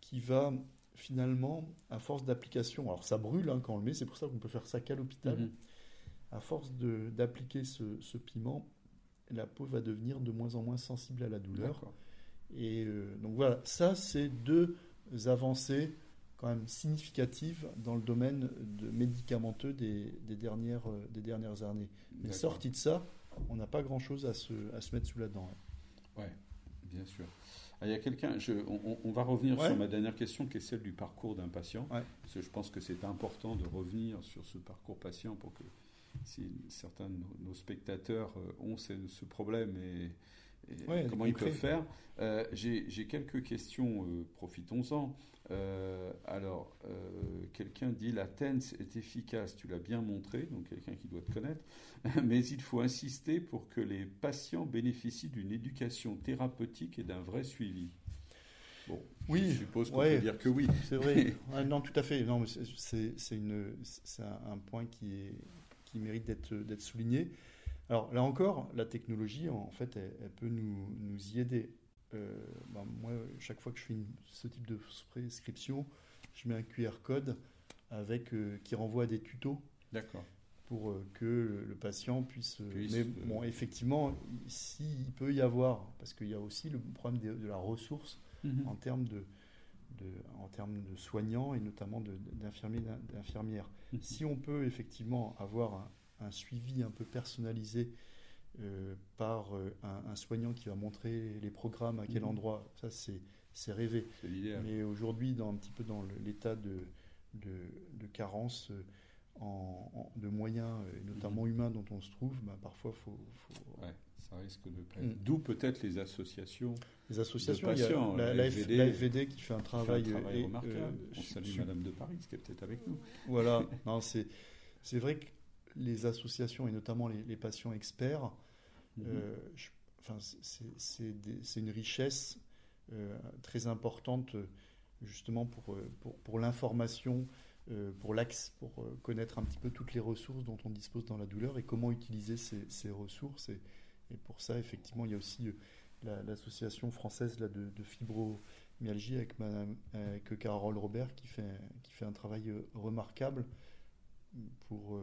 qui va finalement, à force d'application, alors ça brûle hein, quand on le met, c'est pour ça qu'on peut faire ça qu'à l'hôpital. Mhm. À force d'appliquer ce, ce piment, la peau va devenir de moins en moins sensible à la douleur. Et euh, donc voilà, ça c'est deux avancées quand même significatives dans le domaine de médicamenteux des, des dernières, euh, des dernières années. Mais sorti de ça, on n'a pas grand-chose à se, à se mettre sous la dent. hein. Ouais, bien sûr. Ah, il y a quelqu'un, on, va revenir Ouais. sur ma dernière question qui est celle du parcours d'un patient. Ouais. Parce que je pense que c'est important de revenir sur ce parcours patient pour que si certains de nos, nos spectateurs euh, ont ce, ce problème et, et Ouais, comment ils peuvent faire. Euh, J'ai quelques questions, euh, profitons-en. Euh, alors, euh, quelqu'un dit la TENS est efficace, tu l'as bien montré, donc quelqu'un qui doit te connaître, mais il faut insister pour que les patients bénéficient d'une éducation thérapeutique et d'un vrai suivi. Bon, Oui, je suppose qu'on ouais. peut dire que oui. C'est vrai. Ouais, non, tout à fait. Non, c'est- un, un point qui, est, qui mérite d'être souligné. Alors là encore, la technologie, en fait, elle, elle peut nous, nous y aider. Euh, ben, moi, chaque fois que je fais une- ce type de prescription, je mets un QR code avec, euh, qui renvoie à des tutos D'accord. pour euh, que le, patient puisse. Puisse, mais bon, effectivement, s'il peut y avoir, parce qu'il y a aussi le problème de, de la ressource en termes de, de- en termes de soignants et notamment d'infirmiers d'in- d'infirmières. Mhm. Si on peut effectivement avoir un, un suivi un peu personnalisé euh, par euh, un, un soignant qui va montrer les programmes à quel Mhm. endroit, ça c'est rêvé. Mais aujourd'hui, dans un petit peu dans l'état de, de, de carence euh, en, en- de moyens, notamment humains dont on se trouve, bah, parfois faut, faut- Ouais, ça risque de. Mm. D'où peut-être les associations les associations, il y a patients, la, FVD, la FVD qui fait un fait travail, un travail et, remarquable. On salue Madame de Paris, qui est peut-être avec nous. Voilà, non, c'est, c'est vrai que les associations et notamment les, les patients experts, Mhm. euh, je- enfin, c'est, une richesse euh, très importante justement pour, euh, pour, pour l'information, pour l'axe, pour connaître un petit peu toutes les ressources dont on dispose dans la douleur et comment utiliser ces, ces ressources. Et, et pour ça, effectivement, il y a aussi la- l'association française là, de, de fibromyalgie avec, Madame, avec Carole Robert qui fait, qui fait un travail remarquable pour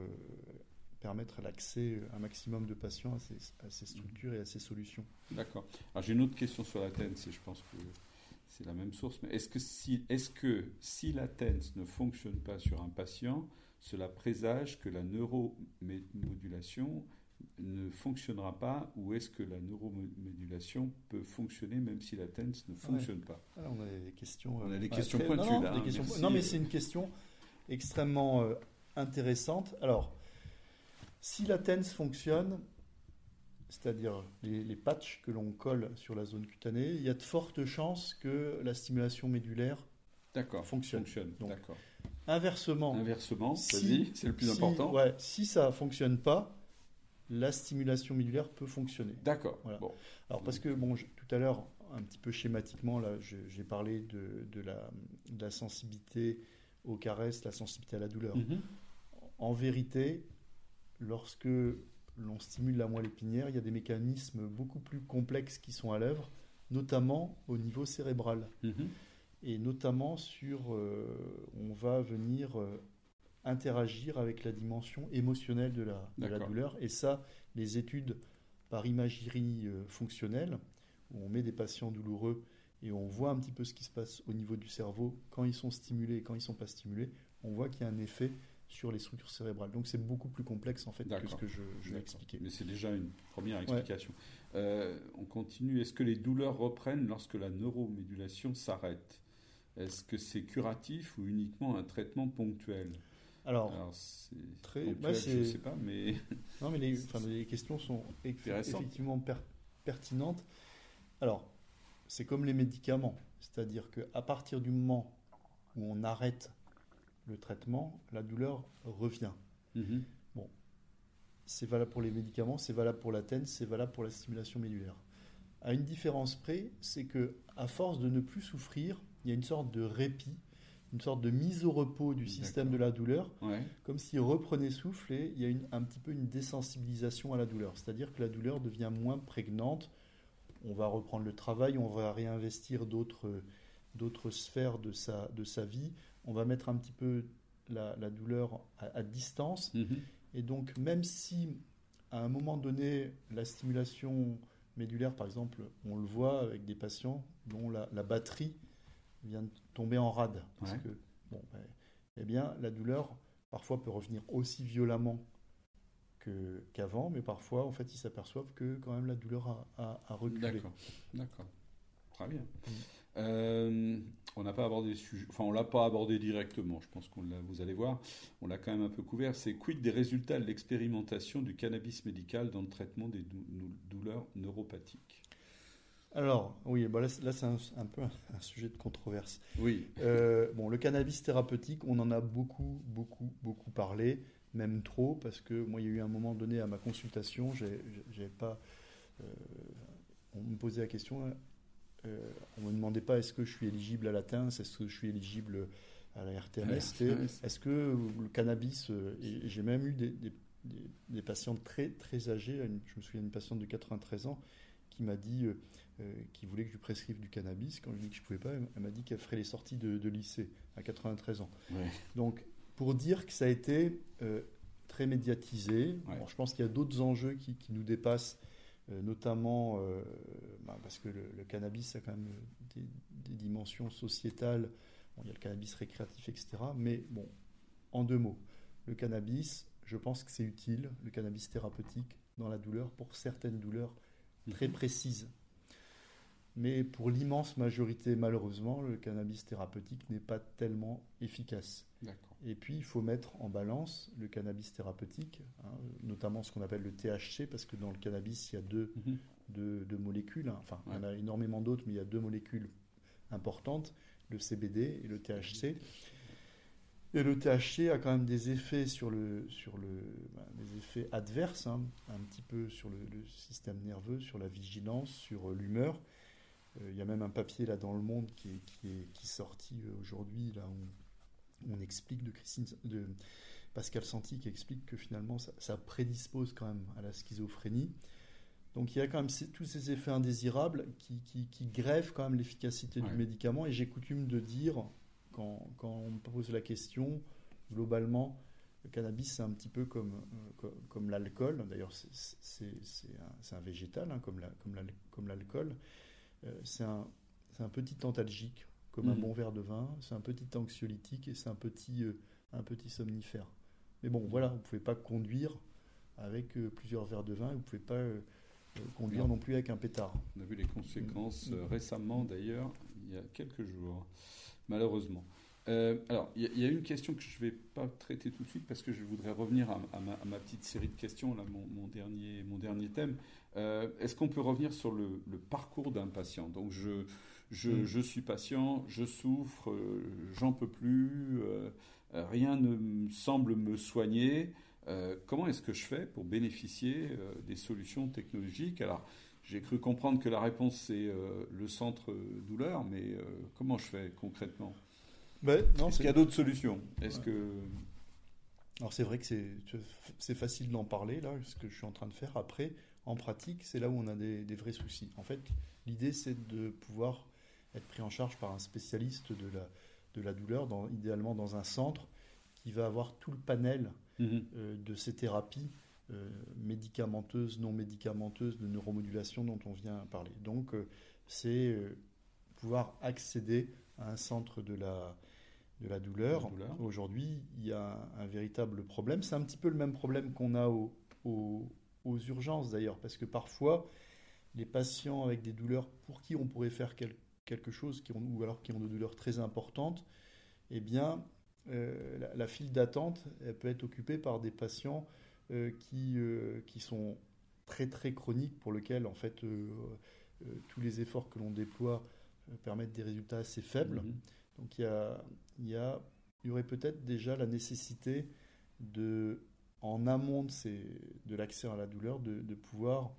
permettre l'accès à un maximum de patients à ces, à ces structures et à ces solutions. D'accord. Alors j'ai une autre question sur la TENS et je pense que c'est la même source. Mais est-ce que si, est-ce que si la TENS ne fonctionne pas sur un patient, cela présage que la neuromodulation ne fonctionnera pas ou est-ce que la neuromodulation peut fonctionner même si la TENS ne fonctionne pas? Ah, on a des questions. On a euh, des ouais, questions très- pointues, non, non, là, des hein, questions- non, mais c'est une question extrêmement euh, intéressante. Alors, si la TENS fonctionne, c'est-à-dire les, les patchs que l'on colle sur la zone cutanée, il y a de fortes chances que la stimulation médulaire. Fonctionne. Fonctionne. Donc. Inversement, Inversement, si- c'est le plus si- important. ouais, si ça fonctionne pas, la stimulation médulaire peut fonctionner. D'accord. Voilà. Bon. Alors parce que bon, je- tout à l'heure, un petit peu schématiquement, là, j'ai parlé de, de la, de la sensibilité aux caresses, la sensibilité à la douleur. Mhm. En vérité, lorsque l'on stimule la moelle épinière, il y a des mécanismes beaucoup plus complexes qui sont à l'œuvre, notamment au niveau cérébral. Mhm. Et notamment sur, euh, on va venir euh, interagir avec la dimension émotionnelle de la, de la douleur. Et ça, les études par imagerie euh, fonctionnelle, où on met des patients douloureux et on voit un petit peu ce qui se passe au niveau du cerveau quand ils sont stimulés et quand ils ne sont pas stimulés, on voit qu'il y a un effet sur les structures cérébrales. Donc c'est beaucoup plus complexe en fait que ce que je, je expliqué. Mais c'est déjà une première explication. Euh, on continue. Est-ce que les douleurs reprennent lorsque la neuromédulation s'arrête? Est-ce que c'est curatif ou uniquement un traitement ponctuel? Alors, c'est très, bah, je sais pas, mais non, mais les, les questions sont effectivement pertinentes. Alors, c'est comme les médicaments, c'est-à-dire que à partir du moment où on arrête le traitement, la douleur revient. Mhm. Bon, c'est valable pour les médicaments, c'est valable pour la c'est valable pour la stimulation médulaire. À une différence près, c'est que à force de ne plus souffrir, il y a une sorte de répit, une sorte de mise au repos du système de la douleur, comme s'il reprenait souffle et il y a un petit peu une désensibilisation à la douleur. C'est-à-dire que la douleur devient moins prégnante. On va reprendre le travail, on va réinvestir d'autres d'autres sphères de sa, de sa vie on va mettre un petit peu la, douleur à, distance. Mhm. Et donc, même si à un moment donné, la stimulation médulaire, par exemple, on le voit avec des patients dont la, batterie vient de tomber en rade. Parce que, bon, ben, eh bien, la douleur, parfois, peut revenir aussi violemment qu'avant, mais parfois, en fait, ils s'aperçoivent que quand même la douleur a, a, reculé. D'accord, d'accord. Très bien. Mm. Euh, on n'a pas abordé sujet, enfin on l'a pas abordé directement. Je pense qu'on vous allez voir, on l'a quand même un peu couvert. C'est quid des résultats de l'expérimentation du cannabis médical dans le traitement des douleurs neuropathiques? Alors, oui, bah là, c'est un, peu un, sujet de controverse. Oui. Euh, bon, le cannabis thérapeutique, on en a beaucoup, beaucoup, beaucoup parlé, même trop, parce que moi, il y a eu un moment donné à ma consultation, j'ai pas. Euh, on me posait la question euh, on ne me demandait pas est-ce que je suis éligible à la TINS, est-ce que je suis éligible à la RTMS, est-ce que le cannabis, euh, et j'ai même eu des, des, patients très, très âgés, je me souviens d'une patiente de 93 ans qui m'a dit euh, qu'il voulait que je lui prescrive du cannabis. Quand je lui ai dit que je ne pouvais pas, elle m'a dit qu'elle ferait les sorties de, lycée à 93 ans. Donc, pour dire que ça a été très médiatisé, je pense qu'il y a d'autres enjeux qui, qui, nous dépassent euh, notamment euh, bah, parce que le, cannabis a quand même des, dimensions sociétales. il y a le cannabis récréatif, etc. Mais bon, en deux mots, le cannabis, je pense que c'est utile, le cannabis thérapeutique, dans la douleur, pour certaines douleurs très mhm. précises. Mais pour l'immense majorité, malheureusement, le cannabis thérapeutique n'est pas tellement efficace. Et puis, il faut mettre en balance le cannabis thérapeutique, hein, notamment ce qu'on appelle le THC, parce que dans le cannabis, il y a deux, mhm. molécules. Hein. Enfin, il y en a énormément d'autres, mais il y a deux molécules importantes, le CBD et le THC. Et le THC a quand même des effets sur le, sur le, ben, des effets adverses, hein, un petit peu sur le, système nerveux, sur la vigilance, sur euh, l'humeur. Euh, il y a même un papier là dans le Monde qui est, qui est, qui est sorti euh, aujourd'hui là où on explique de, Christine, de Pascal Santi qui explique que finalement ça, prédispose quand même à la schizophrénie. Donc il y a quand même tous ces effets indésirables qui, qui, grèvent quand même l'efficacité du médicament. Et j'ai coutume de dire, quand, quand, on me pose la question, globalement, le cannabis c'est un petit peu comme, euh, comme, l'alcool. D'ailleurs c'est un, un, végétal hein, comme l'alcool. Comme euh, c'est un, un petit antalgique comme un mhm. bon verre de vin. C'est un petit anxiolytique et c'est un petit, euh, un petit somnifère. Mais bon, voilà, vous ne pouvez pas conduire avec euh, plusieurs verres de vin vous ne pouvez pas euh, conduire non. plus avec un pétard. On a vu les conséquences mm. récemment, d'ailleurs, il y a quelques jours, malheureusement. alors, il y, a une question que je ne vais pas traiter tout de suite parce que je voudrais revenir à, ma, petite série de questions, là, mon, dernier, mon dernier thème. Est-ce qu'on peut revenir sur le, le parcours d'un patient? Donc, je, Mm. Je, suis patient, je souffre, euh, j'en peux plus, euh, rien ne semble me soigner. Euh, comment est-ce que je fais pour bénéficier des solutions technologiques? Alors, j'ai cru comprendre que la réponse c'est le centre douleur, mais comment je fais concrètement? Ben, Est-ce qu'il y a d'autres solutions? Est-ce que alors c'est vrai que c'est facile d'en parler là, ce que je suis en train de faire. Après, en pratique, c'est là où on a des, des vrais soucis. En fait, l'idée c'est de pouvoir être pris en charge par un spécialiste de la, de la douleur, dans, idéalement dans un centre qui va avoir tout le panel mhm. euh, de ces thérapies euh, médicamenteuses, non médicamenteuses, de neuromodulation dont on vient parler. Donc, euh, c'est pouvoir accéder à un centre de la, de la douleur. Aujourd'hui, il y a un, un véritable problème. C'est un petit peu le même problème qu'on a au- au- aux urgences d'ailleurs, parce que parfois, les patients avec des douleurs pour qui on pourrait faire quel- quelque chose, qui ont, ou alors qui ont des douleurs très importantes, eh bien, euh, la, la file d'attente, peut être occupée par des patients euh, qui, euh, qui sont très très chroniques, pour lesquels en fait tous les efforts que l'on déploie permettent des résultats assez faibles. Mhm. Donc il y, a, il, y a- il y aurait peut-être déjà la nécessité de, en amont de, ces- de l'accès à la douleur, de, de pouvoir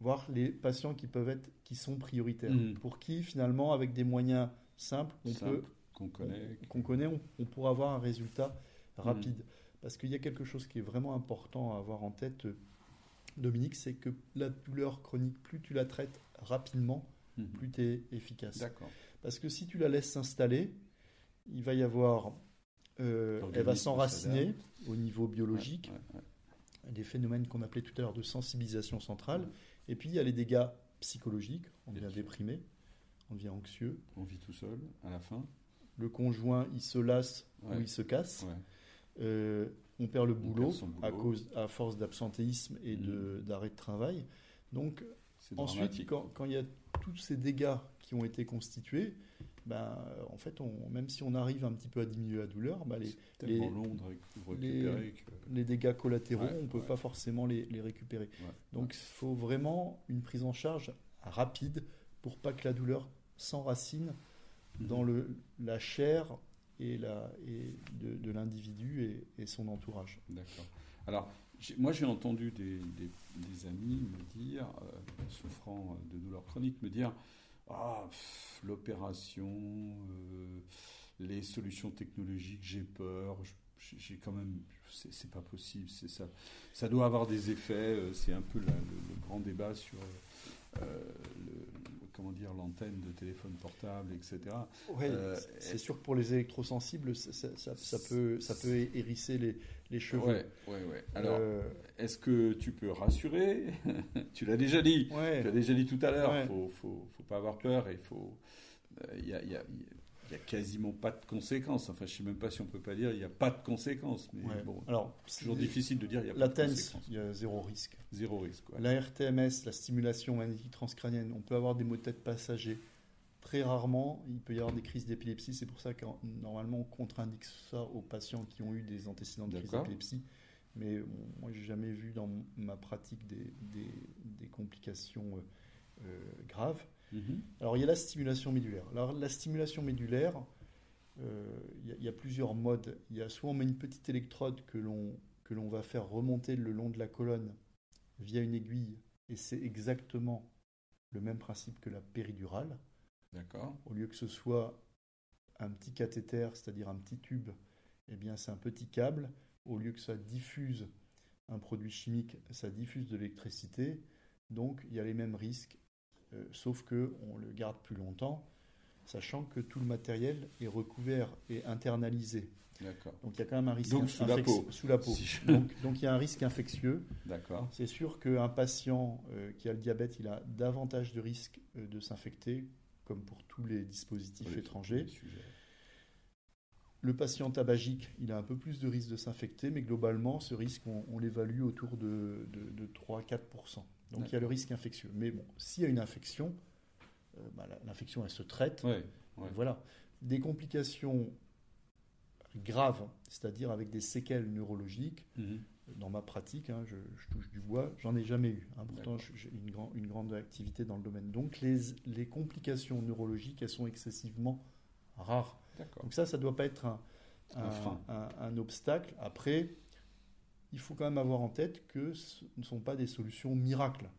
voir les patients qui peuvent être, qui sont prioritaires, Mhm. pour qui finalement avec des moyens simples, on Simple, peut qu'on connaît. qu'on connaît, on, on pourra avoir un résultat rapide. Parce qu'il y a quelque chose qui est vraiment important à avoir en tête, euh, Dominique, c'est que la douleur chronique, plus tu la traites rapidement, Mhm. plus tu es efficace. D'accord. Parce que si tu la laisses s'installer, il va y avoir, euh, elle va s'enraciner au niveau biologique, Ouais, ouais, ouais. des phénomènes qu'on appelait tout à l'heure de sensibilisation centrale, et puis il y a les dégâts psychologiques, on devient déprimé, on devient anxieux, On vit tout seul à la fin. le conjoint il se lasse Ouais. ou il se casse, Ouais. Euh, on perd le On boulot, perd son boulot. à cause à force d'absentéisme et de- d'arrêt de travail. Donc ensuite, quand, quand il y a tous ces dégâts qui ont été constitués, ben, en fait, on, même si on arrive un petit peu à diminuer la douleur, ben, les, les- les- récupérer que. les dégâts collatéraux, Ouais, on ne peut ouais. pas forcément les, les récupérer. Ouais, Donc il faut vraiment une prise en charge rapide pour pas que la douleur s'enracine Mhm. dans le, la chair et, la, et de, de l'individu et, et son entourage. D'accord. Alors, moi, j'ai entendu des, des- des amis me dire, euh, souffrant de douleurs chroniques, me dire Ah, l'opération, euh, les solutions technologiques, j'ai peur. j'ai- quand même. C'est pas possible. C'est ça. Ça doit avoir des effets. euh, C'est un peu la- le, le grand débat sur. euh, le- comment dire, l'antenne de téléphone portable, etc. Ouais, Euh, c'est sûr que pour les électrosensibles, ça, ça- peut, ça peut hérisser les, les cheveux. Ouais, ouais, ouais. Alors, Euh, est-ce que tu peux rassurer Tu l'as déjà dit. ouais. Tu l'as déjà dit tout à l'heure. Il Ouais. faut, faut, faut pas avoir peur et faut. Il y, a, y, a, y a quasiment pas de conséquences. Enfin, je sais même pas si on peut pas dire il n'y a pas de conséquences. Mais ouais. bon, Alors, c'est toujours difficile de dire il y a La pas de TENS, conséquences. il y a zéro risque. Zéro risque. La RTMS, la stimulation magnétique transcrânienne, on peut avoir des maux de tête passagers. Très rarement, il peut y avoir des crises d'épilepsie. C'est pour ça que normalement, on contre-indique ça aux patients qui ont eu des antécédents de crise d'épilepsie. Mais bon, moi, j'ai jamais vu dans ma pratique des, des- des complications euh, euh, graves. Mhm. Alors, il y a la stimulation médulaire. Alors, la stimulation médulaire, euh, il y a- il y, a plusieurs modes. Il y a soit on met une petite électrode que l'on que l'on va faire remonter le long de la colonne via une aiguille, et c'est exactement le même principe que la péridurale. D'accord. Au lieu que ce soit un petit cathéter, c'est-à-dire un petit tube, eh bien c'est un petit câble. Au lieu que ça diffuse un produit chimique, ça diffuse de l'électricité. Donc il y a les mêmes risques, euh, sauf que on le garde plus longtemps, sachant que tout le matériel est recouvert et internalisé. D'accord. Donc il y a quand même un risque Donc, sous la peau. sous la peau. Si je- Donc, donc il y a un risque infectieux. D'accord. C'est sûr qu'un patient euh, qui a le diabète, il a davantage de risques euh, de s'infecter, comme pour tous les dispositifs Oui, étrangers. le patient tabagique, il a un peu plus de risque de s'infecter, mais globalement, ce risque, on, on l'évalue autour de, de, de 3-4%. Donc il y a le risque infectieux. Mais bon, s'il y a une infection, euh, bah, l'infection, elle se traite. Ouais, ouais. Voilà. Des complications graves, c'est-à-dire avec des séquelles neurologiques, Mhm. Dans ma pratique, hein, je, je touche du bois, j'en ai jamais eu. hein. pourtant, j'ai une, grand- une grande activité dans le domaine. Donc, les, les complications neurologiques, elles sont excessivement rares. Donc ça, ça ne doit pas être un, Un frein. un- un obstacle. Après, il faut quand même avoir en tête que ce ne sont pas des solutions miracles.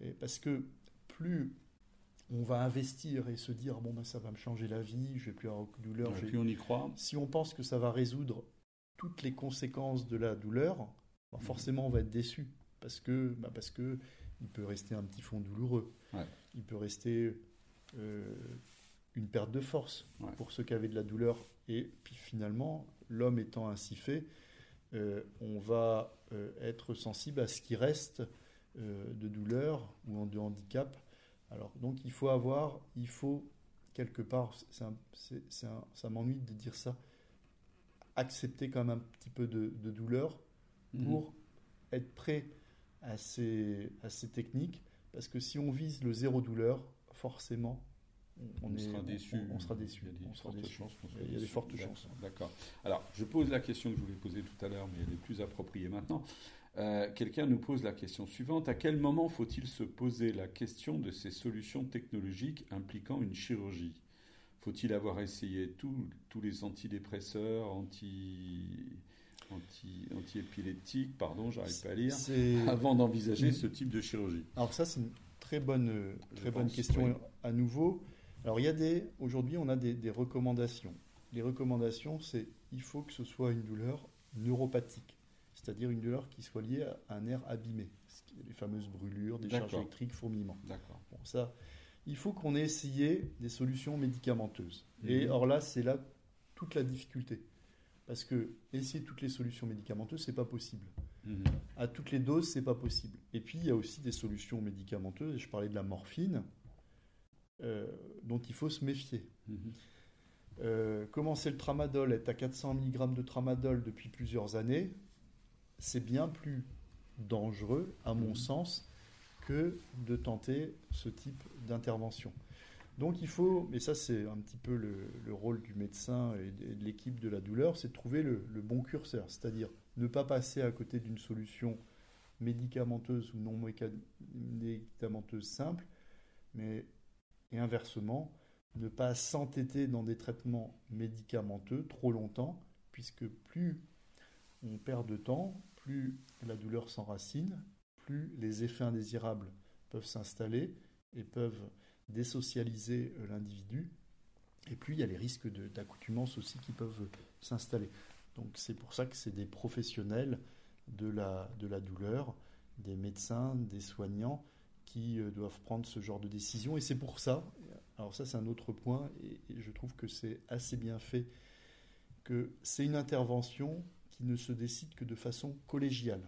Et parce que plus on va investir et se dire, bon, ben, ça va me changer la vie, je vais plus avoir aucune douleur, Et puis on y croit. si on pense que ça va résoudre toutes les conséquences de la douleur, bah, forcément on va être déçu parce que bah, parce que il peut rester un petit fond douloureux. Ouais. Il peut rester euh, une perte de force Ouais. pour ceux qui avaient de la douleur et puis finalement l'homme étant ainsi fait, euh, on va euh, être sensible à ce qui reste de douleur ou de handicap Alors, donc, il faut avoir, il faut quelque part, un- un- ça m'ennuie de dire ça, accepter quand même un petit peu de, de douleur Mhm. pour être prêt à ces, à ces techniques. Parce que si on vise le zéro douleur, forcément, on, on, est- sera déçu. on sera déçu. Il y a des fortes chances Il y a des fortes D'accord, chances. D'accord. Alors, je pose la question que je voulais poser tout à l'heure, mais elle est plus appropriée maintenant. Euh, Quelqu'un nous pose la question suivante. À quel moment faut-il se poser la question de ces solutions technologiques impliquant une chirurgie? Faut-il avoir essayé tous- tous les antidépresseurs, anti, anti, anti-épileptiques, pardon, j'arrive pas à lire, avant d'envisager ce type de chirurgie Alors ça, c'est une très bonne, Je très bonne pense, question oui. à nouveau. Alors il y a des, aujourd'hui, on a des, des recommandations. Les recommandations, c'est il faut que ce soit une douleur neuropathique, c'est-à-dire une douleur qui soit liée à un nerf abîmé, les fameuses brûlures, des charges électriques, fourmillements. D'accord. Bon, ça, il faut qu'on ait essayé des solutions médicamenteuses. Et Mhm. or là, c'est là toute la difficulté. Parce que essayer toutes les solutions médicamenteuses, c'est pas possible. Mhm. À toutes les doses, c'est pas possible. Et puis, il y a aussi des solutions médicamenteuses. Je parlais de la morphine, euh, dont il faut se méfier. Mhm. Euh, commencer le tramadol, être à 400 mg de tramadol depuis plusieurs années, c'est bien plus dangereux, à mon sens, que de tenter ce type d'intervention. Donc il faut, et ça c'est un petit peu le, le rôle du médecin et de, l'équipe de la douleur, c'est de trouver le, le bon curseur, c'est-à-dire ne pas passer à côté d'une solution médicamenteuse ou non médicamenteuse simple, mais et inversement, ne pas s'entêter dans des traitements médicamenteux trop longtemps, puisque plus on perd de temps, plus la douleur s'enracine, plus les effets indésirables peuvent s'installer et peuvent désocialiser euh, l'individu, et plus il y a les risques d'accoutumance aussi qui peuvent s'installer. Donc c'est pour ça que c'est des professionnels de la, douleur, des médecins, des soignants qui euh, doivent prendre ce genre de décision. Et c'est pour ça, alors ça c'est un autre point, et je trouve que c'est assez bien fait, que c'est une intervention qui ne se décide que de façon collégiale.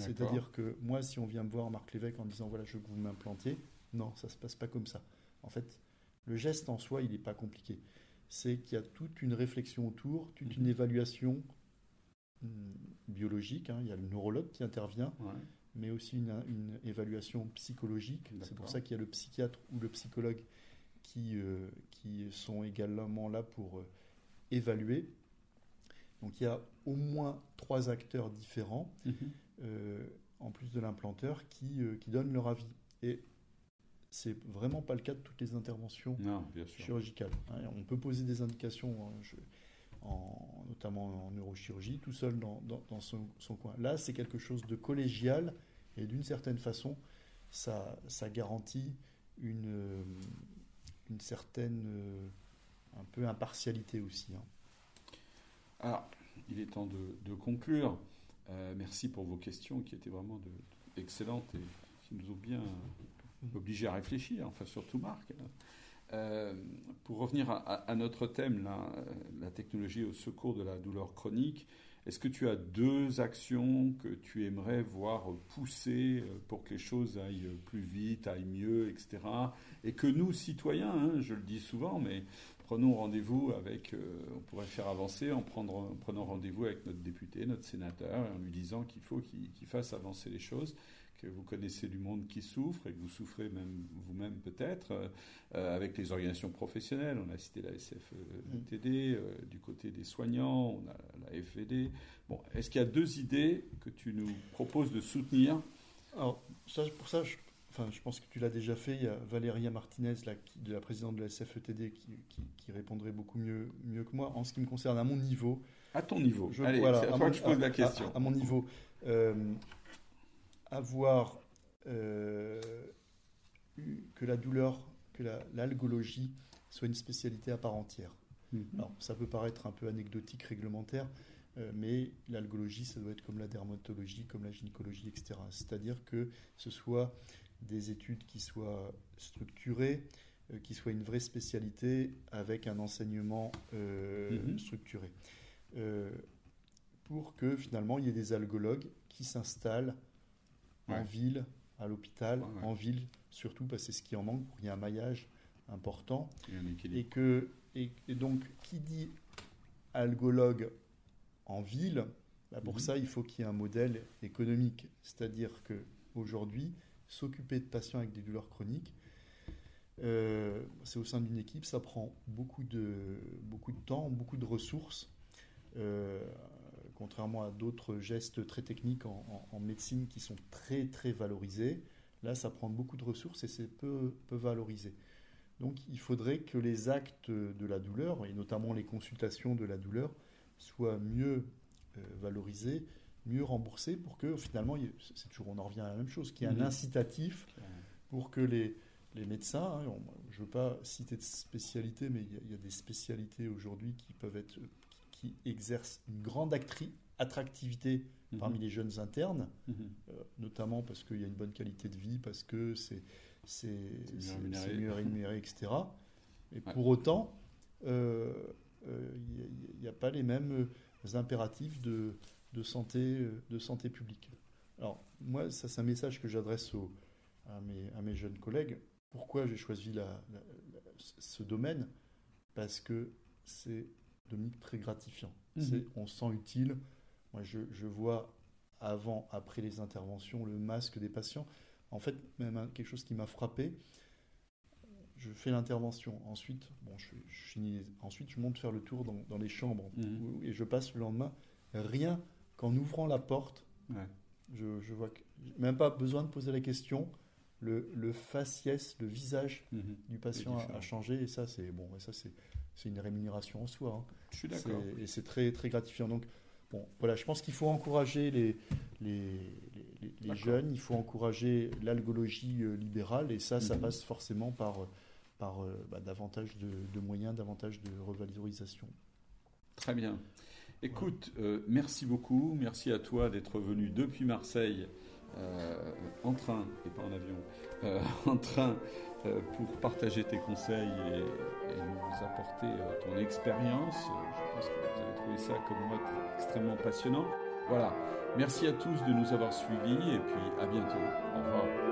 C'est-à-dire que moi, si on vient me voir, Marc Lévesque, en disant voilà, je veux que vous m'implantiez, non, ça se passe pas comme ça. En fait, le geste en soi, il n'est pas compliqué. C'est qu'il y a toute une réflexion autour, toute une Mhm. évaluation hum, biologique. hein. Il y a le neurologue qui intervient, Ouais. mais aussi une, une évaluation psychologique. C'est pour ça qu'il y a le psychiatre ou le psychologue qui, euh, qui sont également là pour euh, évaluer. Donc il y a au moins trois acteurs différents, Mhm. euh, en plus de l'implanteur, qui, euh, qui donnent leur avis. Et c'est vraiment pas le cas de toutes les interventions Non, chirurgicales. hein. On peut poser des indications, hein, je- en- notamment en neurochirurgie, tout seul dans, dans- dans son, son coin. Là, c'est quelque chose de collégial et d'une certaine façon, ça, ça garantit une, euh, une certaine un peu impartialité aussi. hein. Alors, il est temps de, conclure. Euh, merci pour vos questions qui étaient vraiment excellentes et qui nous ont bien obligés à réfléchir, enfin surtout Marc. Euh, pour revenir à, notre thème, là, euh, la technologie au secours de la douleur chronique, est-ce que tu as deux actions que tu aimerais voir pousser pour que les choses aillent plus vite, aillent mieux, etc. Et que nous, citoyens, hein, je le dis souvent, mais prenons rendez-vous avec, euh, on pourrait faire avancer en, prendre- en prenant rendez-vous avec notre député, notre sénateur, et en lui disant qu'il faut qu'il fasse avancer les choses, que vous connaissez du monde qui souffre et que vous souffrez même vous-même peut-être, euh, euh, avec les organisations professionnelles. On a cité la SFTD, euh, du côté des soignants, on a la FVD. Bon, est-ce qu'il y a deux idées que tu nous proposes de soutenir? Alors, ça, pour ça, je, enfin, je pense que tu l'as déjà fait. Il y a Valéria Martinez, là, qui- de la présidente de la SFETD, qui, qui- qui répondrait beaucoup mieux, mieux que moi. En ce qui me concerne, à mon niveau, À ton niveau. je- Allez, voilà, à à toi mon- que je pose à- la question. À, à mon niveau, euh, avoir euh, eu- que la douleur, que la- l'algologie soit une spécialité à part entière. Mhm. Alors, ça peut paraître un peu anecdotique, réglementaire, euh, mais l'algologie, ça doit être comme la dermatologie, comme la gynécologie, etc. C'est-à-dire que ce soit des études qui soient structurées, euh, qui soient une vraie spécialité avec un enseignement euh, Mhm. structuré. Euh, pour que finalement il y ait des algologues qui s'installent en ville, à l'hôpital, Ouais, ouais. en ville, surtout parce que c'est ce qui en manque pour qu'il y ait un maillage important. Et un équilibre. Et, que, et, et donc, qui dit algologue en ville, bah, pour Mhm. ça, il faut qu'il y ait un modèle économique. C'est-à-dire que aujourd'hui, s'occuper de patients avec des douleurs chroniques, euh, c'est au sein d'une équipe, ça prend beaucoup de, beaucoup de temps, beaucoup de ressources. Euh, contrairement à d'autres gestes très techniques en, médecine qui sont très très valorisés, là ça prend beaucoup de ressources et c'est peu, peu valorisé. Donc il faudrait que les actes de la douleur, et notamment les consultations de la douleur, soient mieux euh, valorisés, mieux remboursés pour que finalement, c'est toujours, on en revient à la même chose, qu'il y ait un incitatif pour que les, les médecins, hein, on- je ne veux pas citer de spécialité, mais il y a, il y a des spécialités aujourd'hui qui peuvent être, qui, qui exercent une grande attractivité Mhm. parmi les jeunes internes, Mhm. euh, notamment parce qu'il y a une bonne qualité de vie, parce que c'est mieux rémunéré. etc. Et Ouais. pour autant, euh, euh, il n'y a, pas les mêmes euh, impératifs de, de santé, euh, de santé publique. Alors, moi, ça, c'est un message que j'adresse à mes, à mes jeunes collègues. Pourquoi j'ai choisi la- la- la- ce domaine? Parce que c'est, Dominique, très gratifiant. Mhm. C'est- on se sent utile. Moi, je, je vois avant, après les interventions, le masque des patients. En fait, même quelque chose qui m'a frappé, je fais l'intervention. Ensuite, bon, je, je finis, ensuite, je monte faire le tour dans, dans les chambres Mhm. et je passe le lendemain. Rien qu'en ouvrant la porte, Ouais. je, je vois que même pas besoin de poser la question. Le, le faciès, le visage Mhm. du patient a, changé et ça, c'est bon. Et ça, c'est c'est une rémunération en soi. hein. Je suis d'accord. Et c'est très, très gratifiant. Donc, bon, voilà, je pense qu'il faut encourager les, les, jeunes, il faut encourager l'algologie euh, libérale, et ça, ça Mhm. passe forcément par, par euh, bah, davantage de, de moyens, davantage de revalorisation. Très bien. Écoute, euh, merci beaucoup. Merci à toi d'être venu depuis Marseille euh, en train, et pas en avion, euh, en train pour partager tes conseils et, et nous apporter ton expérience. Je pense que vous avez trouvé ça, comme moi, extrêmement passionnant. Voilà. Merci à tous de nous avoir suivis et puis à bientôt. Au revoir.